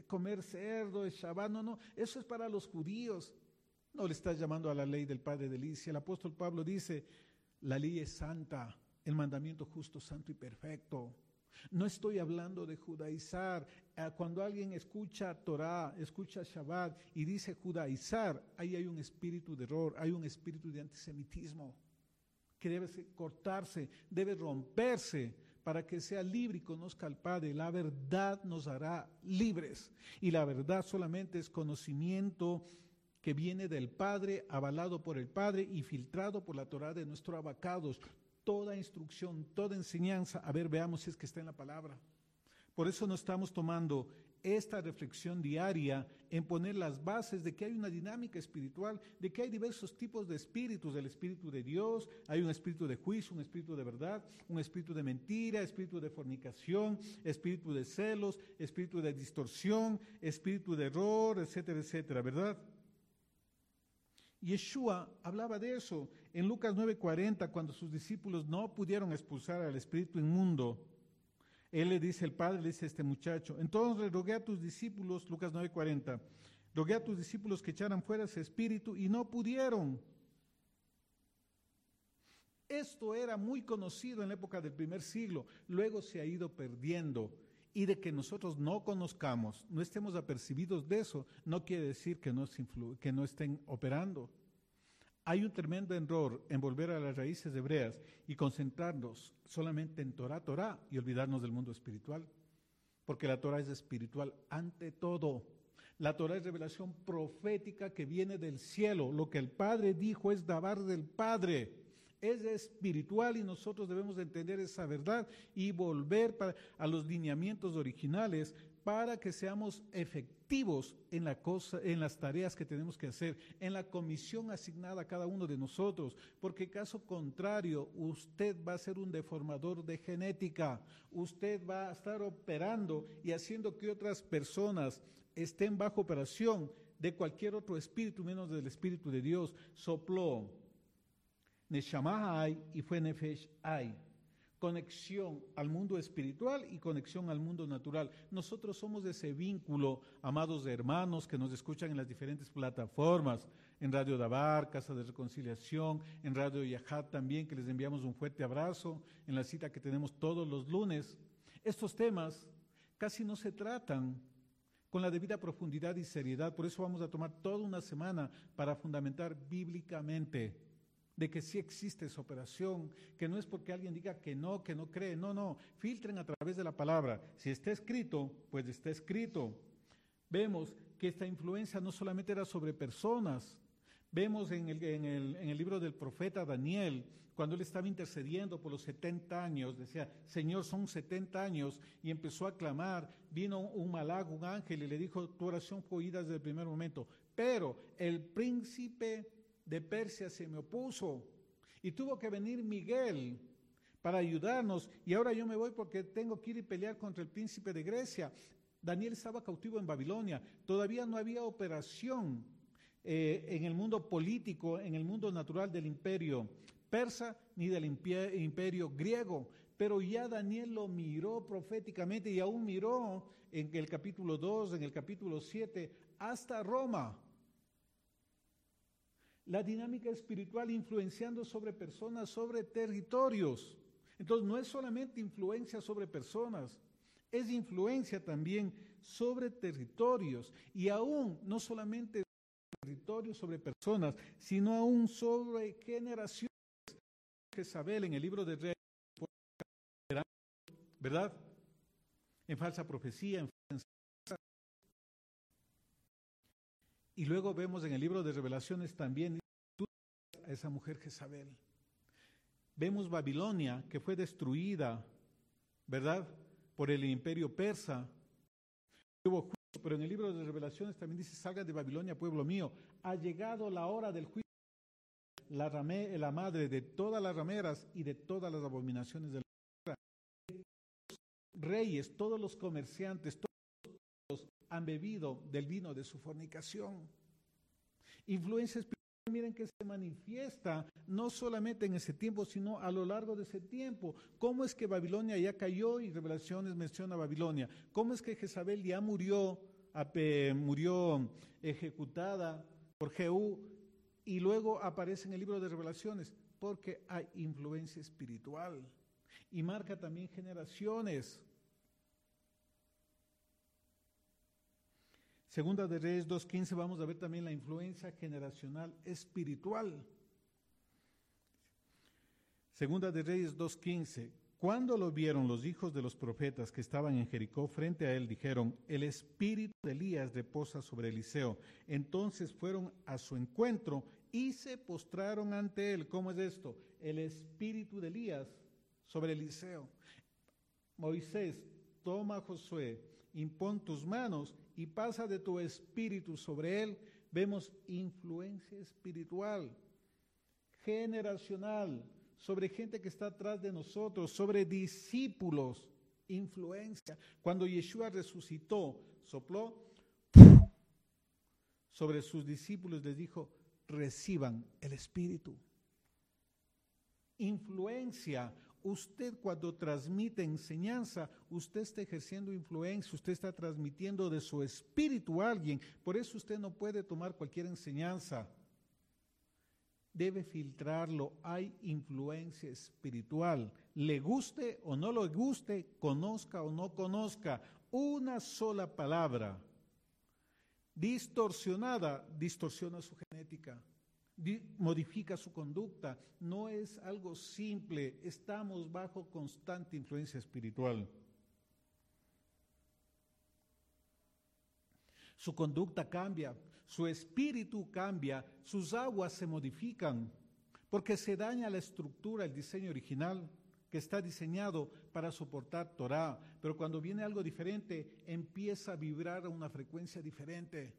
comer cerdo, es Shabbat, no, no, eso es para los judíos. No le estás llamando a la ley del Padre delicia. El apóstol Pablo dice, la ley es santa, el mandamiento justo, santo y perfecto. No estoy hablando de judaizar. Ah, cuando alguien escucha Torah, escucha Shabbat y dice judaizar, ahí hay un espíritu de error, hay un espíritu de antisemitismo que debe cortarse, debe romperse para que sea libre y conozca al Padre. La verdad nos hará libres y la verdad solamente es conocimiento que viene del Padre, avalado por el Padre y filtrado por la Torah de nuestro abacados toda instrucción, toda enseñanza. A ver, veamos si es que está en la palabra. Por eso no estamos tomando esta reflexión diaria en poner las bases de que hay una dinámica espiritual, de que hay diversos tipos de espíritus, el espíritu de Dios, hay un espíritu de juicio, un espíritu de verdad, un espíritu de mentira, espíritu de fornicación, espíritu de celos, espíritu de distorsión, espíritu de error, etcétera, etcétera, ¿verdad? Yeshua hablaba de eso en Lucas 9:40, cuando sus discípulos no pudieron expulsar al espíritu inmundo. Él le dice, el padre le dice a este muchacho, entonces rogué a tus discípulos, Lucas 9:40, rogué a tus discípulos que echaran fuera ese espíritu y no pudieron. Esto era muy conocido en la época del primer siglo, luego se ha ido perdiendo. Y de que nosotros no conozcamos, no estemos apercibidos de eso, no quiere decir que no, estén operando. Hay un tremendo error en volver a las raíces hebreas y concentrarnos solamente en Torah, Torah y olvidarnos del mundo espiritual. Porque la Torah es espiritual ante todo. La Torah es revelación profética que viene del cielo. Lo que el Padre dijo es dabar del Padre es espiritual y nosotros debemos entender esa verdad y volver a los lineamientos originales para que seamos efectivos en, la cosa, en las tareas que tenemos que hacer, en la comisión asignada a cada uno de nosotros, porque caso contrario, usted va a ser un deformador de genética, usted va a estar operando y haciendo que otras personas estén bajo operación de cualquier otro espíritu menos del espíritu de Dios. Sopló Neshama hay y fue Nefesh hay conexión al mundo espiritual y conexión al mundo natural. Nosotros somos ese vínculo, amados hermanos que nos escuchan en las diferentes plataformas, en Radio Dabar, Casa de Reconciliación, en Radio Yahat también, que les enviamos un fuerte abrazo en la cita que tenemos todos los lunes. Estos temas casi no se tratan con la debida profundidad y seriedad, por eso vamos a tomar toda una semana para fundamentar bíblicamente de que sí existe esa operación, que no es porque alguien diga que no, que no cree, no, no, filtren a través de la palabra. Si está escrito, pues está escrito. Vemos que esta influencia no solamente era sobre personas, vemos en el, en el, en el libro del profeta Daniel, cuando él estaba intercediendo por los 70 años, decía, Señor, son 70 años, y empezó a clamar, vino un malago, un ángel, y le dijo, tu oración fue oída desde el primer momento, pero el príncipe de Persia se me opuso y tuvo que venir Miguel para ayudarnos y ahora yo me voy porque tengo que ir y pelear contra el príncipe de Grecia. Daniel estaba cautivo en Babilonia, todavía no había operación eh, en el mundo político, en el mundo natural del imperio persa ni del imperio griego, pero ya Daniel lo miró proféticamente y aún miró en el capítulo 2, en el capítulo 7, hasta Roma la dinámica espiritual influenciando sobre personas, sobre territorios. Entonces no es solamente influencia sobre personas, es influencia también sobre territorios y aún no solamente territorios sobre personas, sino aún sobre generaciones. Jezabel en el libro de Reyes, ¿verdad? En falsa profecía, en Y luego vemos en el libro de revelaciones también a esa mujer Jezabel. Vemos Babilonia que fue destruida, ¿verdad? Por el imperio persa. Pero en el libro de revelaciones también dice, salga de Babilonia, pueblo mío. Ha llegado la hora del juicio. La, la madre de todas las rameras y de todas las abominaciones de la tierra. Reyes, todos los comerciantes, todos han bebido del vino de su fornicación. Influencia espiritual, miren que se manifiesta no solamente en ese tiempo, sino a lo largo de ese tiempo. ¿Cómo es que Babilonia ya cayó y Revelaciones menciona Babilonia? ¿Cómo es que Jezabel ya murió, murió ejecutada por Jehú y luego aparece en el libro de Revelaciones? Porque hay influencia espiritual y marca también generaciones. Segunda de Reyes 2.15 vamos a ver también la influencia generacional espiritual. Segunda de Reyes 2.15. Cuando lo vieron los hijos de los profetas que estaban en Jericó frente a él, dijeron, el espíritu de Elías reposa sobre Eliseo. Entonces fueron a su encuentro y se postraron ante él. ¿Cómo es esto? El espíritu de Elías sobre Eliseo. Moisés, toma a Josué, impón tus manos y pasa de tu espíritu sobre él, vemos influencia espiritual, generacional, sobre gente que está atrás de nosotros, sobre discípulos, influencia. Cuando Yeshua resucitó, sopló sobre sus discípulos, les dijo, reciban el espíritu. Influencia, Usted cuando transmite enseñanza, usted está ejerciendo influencia, usted está transmitiendo de su espíritu a alguien. Por eso usted no puede tomar cualquier enseñanza. Debe filtrarlo. Hay influencia espiritual. Le guste o no le guste, conozca o no conozca, una sola palabra distorsionada distorsiona su genética modifica su conducta. No es algo simple, estamos bajo constante influencia espiritual. Su conducta cambia, su espíritu cambia, sus aguas se modifican, porque se daña la estructura, el diseño original que está diseñado para soportar Torah, pero cuando viene algo diferente, empieza a vibrar a una frecuencia diferente,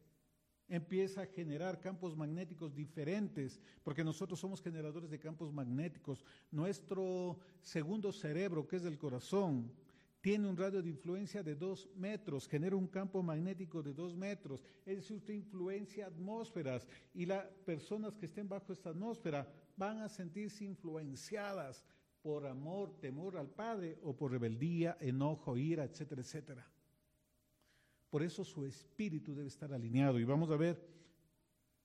empieza a generar campos magnéticos diferentes, porque nosotros somos generadores de campos magnéticos. Nuestro segundo cerebro, que es el corazón, tiene un radio de influencia de dos metros, genera un campo magnético de dos metros, es decir, usted influencia atmósferas y las personas que estén bajo esta atmósfera van a sentirse influenciadas por amor, temor al Padre o por rebeldía, enojo, ira, etcétera, etcétera. Por eso su espíritu debe estar alineado y vamos a ver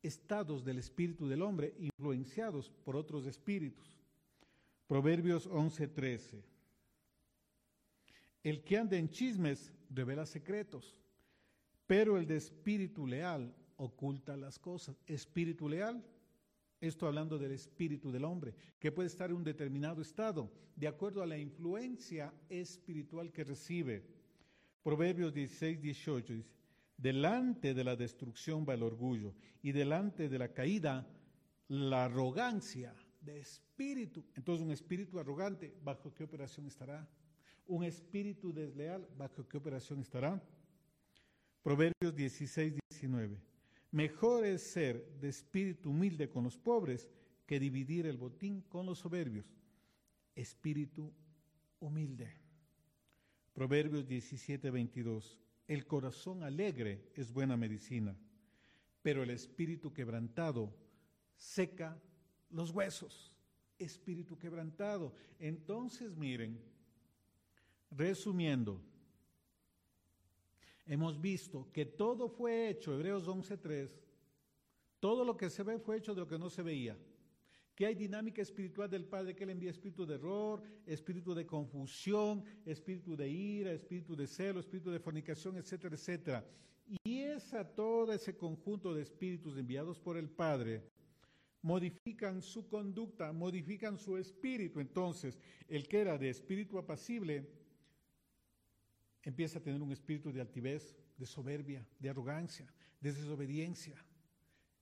estados del espíritu del hombre influenciados por otros espíritus. Proverbios 11:13. El que anda en chismes revela secretos, pero el de espíritu leal oculta las cosas. Espíritu leal esto hablando del espíritu del hombre, que puede estar en un determinado estado, de acuerdo a la influencia espiritual que recibe. Proverbios 16, 18 dice, delante de la destrucción va el orgullo y delante de la caída la arrogancia de espíritu. Entonces un espíritu arrogante, ¿bajo qué operación estará? Un espíritu desleal, ¿bajo qué operación estará? Proverbios 16, 19. Mejor es ser de espíritu humilde con los pobres que dividir el botín con los soberbios. Espíritu humilde. Proverbios 17, 22. El corazón alegre es buena medicina, pero el espíritu quebrantado seca los huesos. Espíritu quebrantado. Entonces, miren, resumiendo, hemos visto que todo fue hecho, Hebreos 11.3, todo lo que se ve fue hecho de lo que no se veía. Que hay dinámica espiritual del Padre que le envía espíritu de error, espíritu de confusión, espíritu de ira, espíritu de celo, espíritu de fornicación, etcétera, etcétera. Y esa, todo ese conjunto de espíritus enviados por el Padre modifican su conducta, modifican su espíritu. Entonces, el que era de espíritu apacible empieza a tener un espíritu de altivez, de soberbia, de arrogancia, de desobediencia.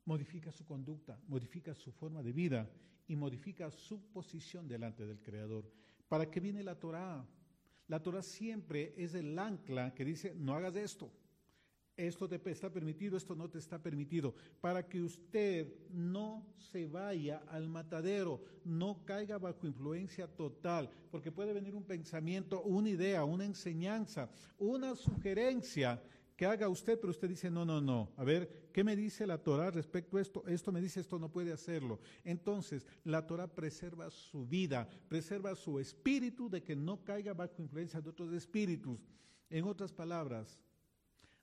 Modifica su conducta, modifica su forma de vida y modifica su posición delante del Creador. ¿Para qué viene la Torah? La Torah siempre es el ancla que dice, no hagas esto, esto te está permitido, esto no te está permitido, para que usted no se vaya al matadero, no caiga bajo influencia total, porque puede venir un pensamiento, una idea, una enseñanza, una sugerencia que haga usted, pero usted dice, no, no, no, a ver, ¿qué me dice la Torah respecto a esto? Esto me dice, esto no puede hacerlo. Entonces, la Torah preserva su vida, preserva su espíritu de que no caiga bajo influencia de otros espíritus. En otras palabras,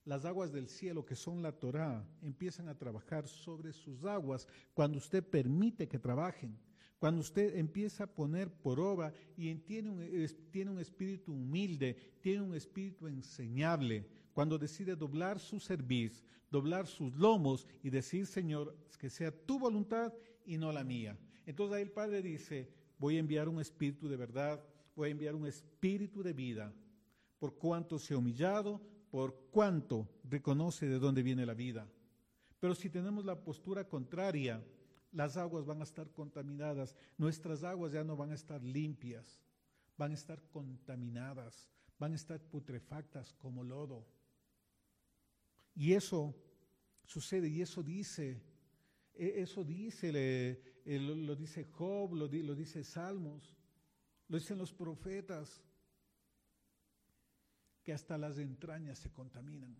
las aguas del cielo, que son la Torá, empiezan a trabajar sobre sus aguas cuando usted permite que trabajen. Cuando usted empieza a poner por obra y tiene un, tiene un espíritu humilde, tiene un espíritu enseñable, cuando decide doblar su servicio, doblar sus lomos y decir, Señor, que sea tu voluntad y no la mía. Entonces ahí el Padre dice, voy a enviar un espíritu de verdad, voy a enviar un espíritu de vida, por cuanto se ha humillado, por cuanto reconoce de dónde viene la vida. Pero si tenemos la postura contraria, las aguas van a estar contaminadas, nuestras aguas ya no van a estar limpias, van a estar contaminadas, van a estar putrefactas como lodo. Y eso sucede y eso dice, e, eso dice, lo dice Job, lo dice Salmos, lo dicen los profetas que hasta las entrañas se contaminan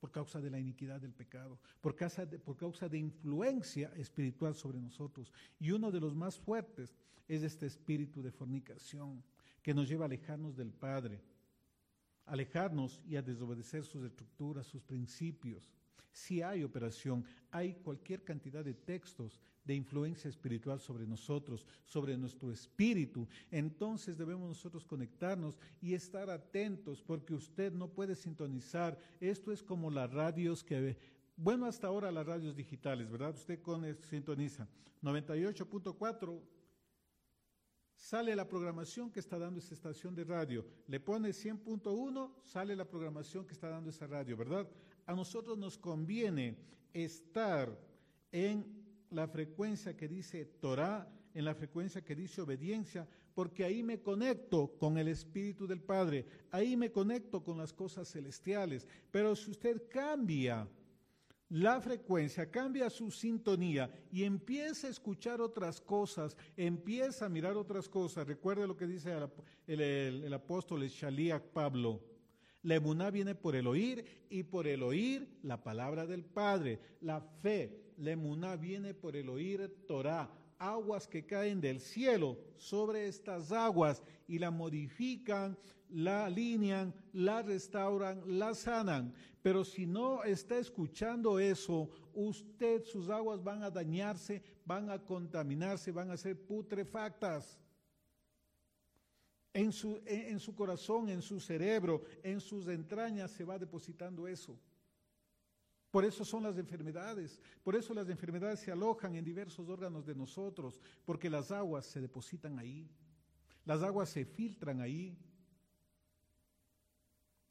por causa de la iniquidad del pecado, por causa, de, por causa de influencia espiritual sobre nosotros. Y uno de los más fuertes es este espíritu de fornicación que nos lleva a alejarnos del Padre, alejarnos y a desobedecer sus estructuras, sus principios. Si hay operación, hay cualquier cantidad de textos de influencia espiritual sobre nosotros, sobre nuestro espíritu, entonces debemos nosotros conectarnos y estar atentos porque usted no puede sintonizar. Esto es como las radios que, bueno, hasta ahora las radios digitales, ¿verdad? Usted con, sintoniza 98.4 sale la programación que está dando esa estación de radio. Le pone 100.1, sale la programación que está dando esa radio, ¿verdad? A nosotros nos conviene estar en la frecuencia que dice Torah, en la frecuencia que dice obediencia, porque ahí me conecto con el Espíritu del Padre, ahí me conecto con las cosas celestiales. Pero si usted cambia la frecuencia, cambia su sintonía y empieza a escuchar otras cosas, empieza a mirar otras cosas. Recuerde lo que dice el, el, apóstol Shaliach Pablo. La emuná viene por el oír y por el oír la palabra del Padre. La fe, la emuná viene por el oír Torah, aguas que caen del cielo sobre estas aguas y la modifican, la alinean, la restauran, la sanan. Pero si no está escuchando eso, usted, sus aguas van a dañarse, van a contaminarse, van a ser putrefactas. En su, en su corazón, en su cerebro, en sus entrañas se va depositando eso. Por eso son las enfermedades, por eso las enfermedades se alojan en diversos órganos de nosotros, porque las aguas se depositan ahí, las aguas se filtran ahí.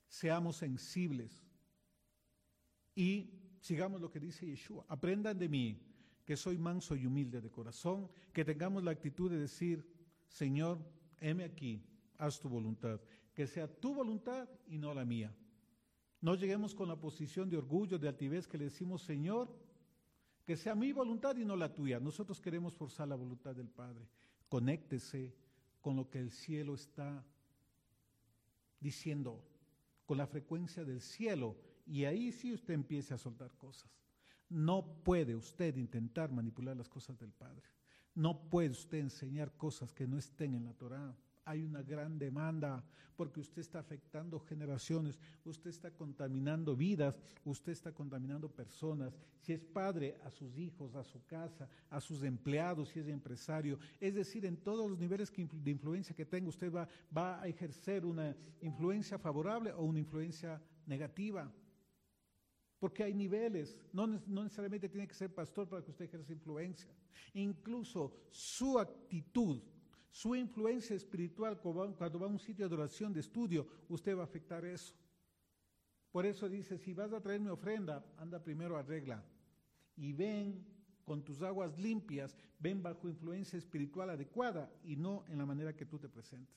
Seamos sensibles y sigamos lo que dice Yeshua. Aprendan de mí, que soy manso y humilde de corazón, que tengamos la actitud de decir, Señor, heme aquí, haz tu voluntad, que sea tu voluntad y no la mía. No lleguemos con la posición de orgullo, de altivez que le decimos, Señor, que sea mi voluntad y no la tuya. Nosotros queremos forzar la voluntad del Padre. Conéctese con lo que el cielo está diciendo, con la frecuencia del cielo, y ahí sí usted empiece a soltar cosas. No puede usted intentar manipular las cosas del Padre. No puede usted enseñar cosas que no estén en la Torah hay una gran demanda porque usted está afectando generaciones, usted está contaminando vidas, usted está contaminando personas. Si es padre, a sus hijos, a su casa, a sus empleados, si es empresario. Es decir, en todos los niveles de influencia que tenga, usted va, a ejercer una influencia favorable o una influencia negativa. Porque hay niveles, no, no, necesariamente tiene que ser pastor para que usted ejerza influencia. Incluso su actitud su influencia espiritual cuando va a un sitio de oración, de estudio, usted va a afectar eso. Por eso dice, si vas a traer mi ofrenda, anda primero arregla. Y ven con tus aguas limpias, ven bajo influencia espiritual adecuada y no en la manera que tú te presentes.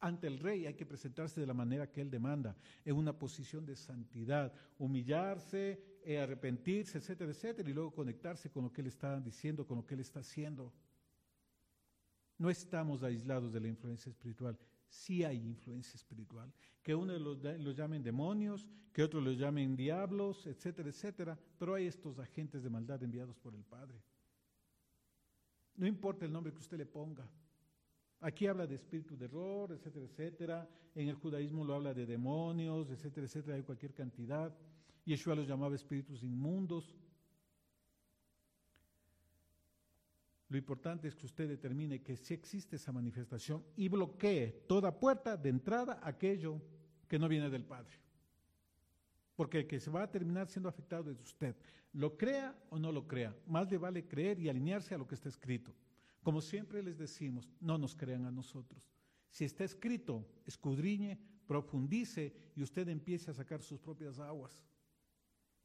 Ante el rey hay que presentarse de la manera que él demanda, en una posición de santidad, humillarse, eh, arrepentirse, etcétera, etcétera, y luego conectarse con lo que él está diciendo, con lo que él está haciendo. No estamos aislados de la influencia espiritual. Sí hay influencia espiritual. Que uno los, los llamen demonios, que otros los llamen diablos, etcétera, etcétera. Pero hay estos agentes de maldad enviados por el Padre. No importa el nombre que usted le ponga. Aquí habla de espíritu de error, etcétera, etcétera. En el judaísmo lo habla de demonios, etcétera, etcétera. Hay cualquier cantidad. Yeshua los llamaba espíritus inmundos. Lo importante es que usted determine que si existe esa manifestación y bloquee toda puerta de entrada a aquello que no viene del Padre. Porque el que se va a terminar siendo afectado es usted. Lo crea o no lo crea. Más le vale creer y alinearse a lo que está escrito. Como siempre les decimos, no nos crean a nosotros. Si está escrito, escudriñe, profundice y usted empiece a sacar sus propias aguas.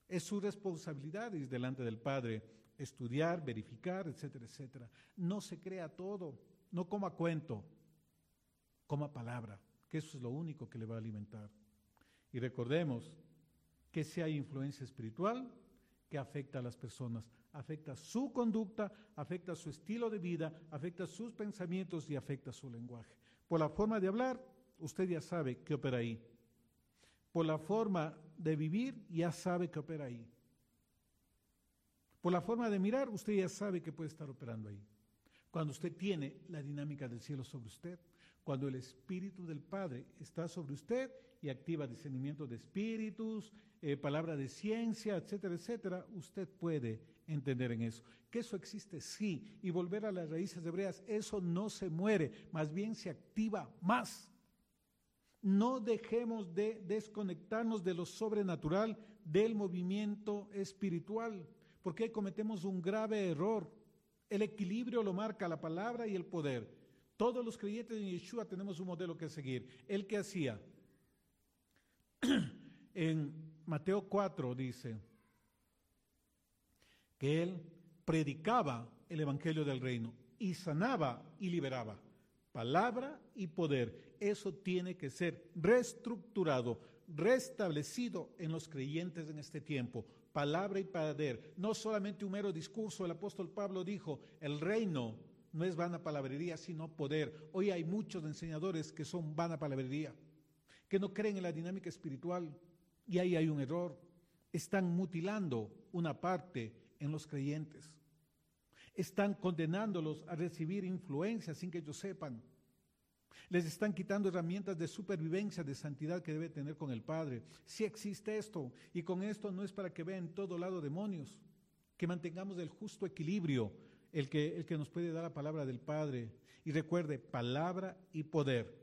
Es su responsabilidad ir delante del Padre estudiar, verificar, etcétera, etcétera. No se crea todo, no coma cuento, coma palabra, que eso es lo único que le va a alimentar. Y recordemos que si hay influencia espiritual que afecta a las personas, afecta su conducta, afecta su estilo de vida, afecta sus pensamientos y afecta su lenguaje. Por la forma de hablar, usted ya sabe que opera ahí. Por la forma de vivir, ya sabe que opera ahí. Por la forma de mirar, usted ya sabe que puede estar operando ahí. Cuando usted tiene la dinámica del cielo sobre usted, cuando el Espíritu del Padre está sobre usted y activa discernimiento de espíritus, eh, palabra de ciencia, etcétera, etcétera, usted puede entender en eso. Que eso existe, sí, y volver a las raíces hebreas, eso no se muere, más bien se activa más. No dejemos de desconectarnos de lo sobrenatural, del movimiento espiritual porque cometemos un grave error. El equilibrio lo marca la palabra y el poder. Todos los creyentes en Yeshua tenemos un modelo que seguir. El que hacía. en Mateo 4 dice que él predicaba el evangelio del reino y sanaba y liberaba. palabra y poder. Eso tiene que ser reestructurado, restablecido en los creyentes en este tiempo. Palabra y poder. No solamente un mero discurso. El apóstol Pablo dijo, el reino no es vana palabrería, sino poder. Hoy hay muchos enseñadores que son vana palabrería, que no creen en la dinámica espiritual. Y ahí hay un error. Están mutilando una parte en los creyentes. Están condenándolos a recibir influencia sin que ellos sepan. Les están quitando herramientas de supervivencia, de santidad que debe tener con el Padre. Si existe esto, y con esto no es para que vean todo lado demonios, que mantengamos el justo equilibrio, el que, el que nos puede dar la palabra del Padre. Y recuerde, palabra y poder.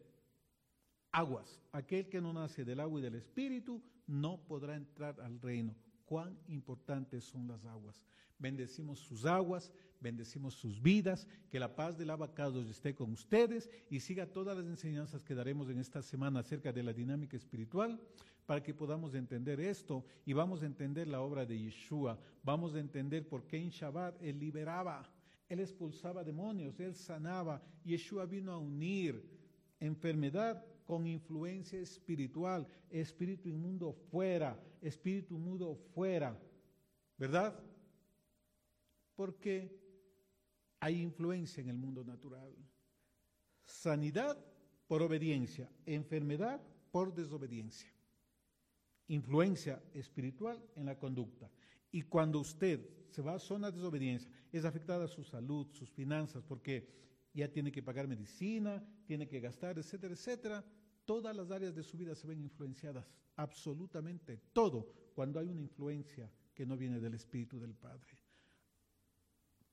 Aguas, aquel que no nace del agua y del Espíritu no podrá entrar al reino. Cuán importantes son las aguas. Bendecimos sus aguas, bendecimos sus vidas, que la paz del abacado esté con ustedes y siga todas las enseñanzas que daremos en esta semana acerca de la dinámica espiritual para que podamos entender esto y vamos a entender la obra de Yeshua, vamos a entender por qué en Shabbat él liberaba, él expulsaba demonios, él sanaba, Yeshua vino a unir enfermedad con influencia espiritual, espíritu inmundo fuera, espíritu mudo fuera, ¿verdad? Porque hay influencia en el mundo natural. Sanidad por obediencia, enfermedad por desobediencia. Influencia espiritual en la conducta. Y cuando usted se va a zona de desobediencia, es afectada su salud, sus finanzas, porque ya tiene que pagar medicina, tiene que gastar, etcétera, etcétera. Todas las áreas de su vida se ven influenciadas, absolutamente todo, cuando hay una influencia que no viene del Espíritu del Padre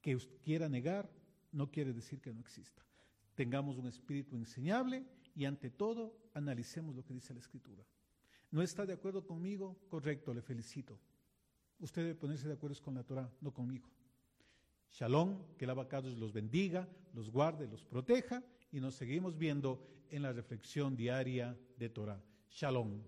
que quiera negar no quiere decir que no exista. Tengamos un espíritu enseñable y ante todo analicemos lo que dice la Escritura. ¿No está de acuerdo conmigo? Correcto, le felicito. Usted debe ponerse de acuerdo con la Torah, no conmigo. Shalom, que el abacados los bendiga, los guarde, los proteja y nos seguimos viendo en la reflexión diaria de Torah. Shalom.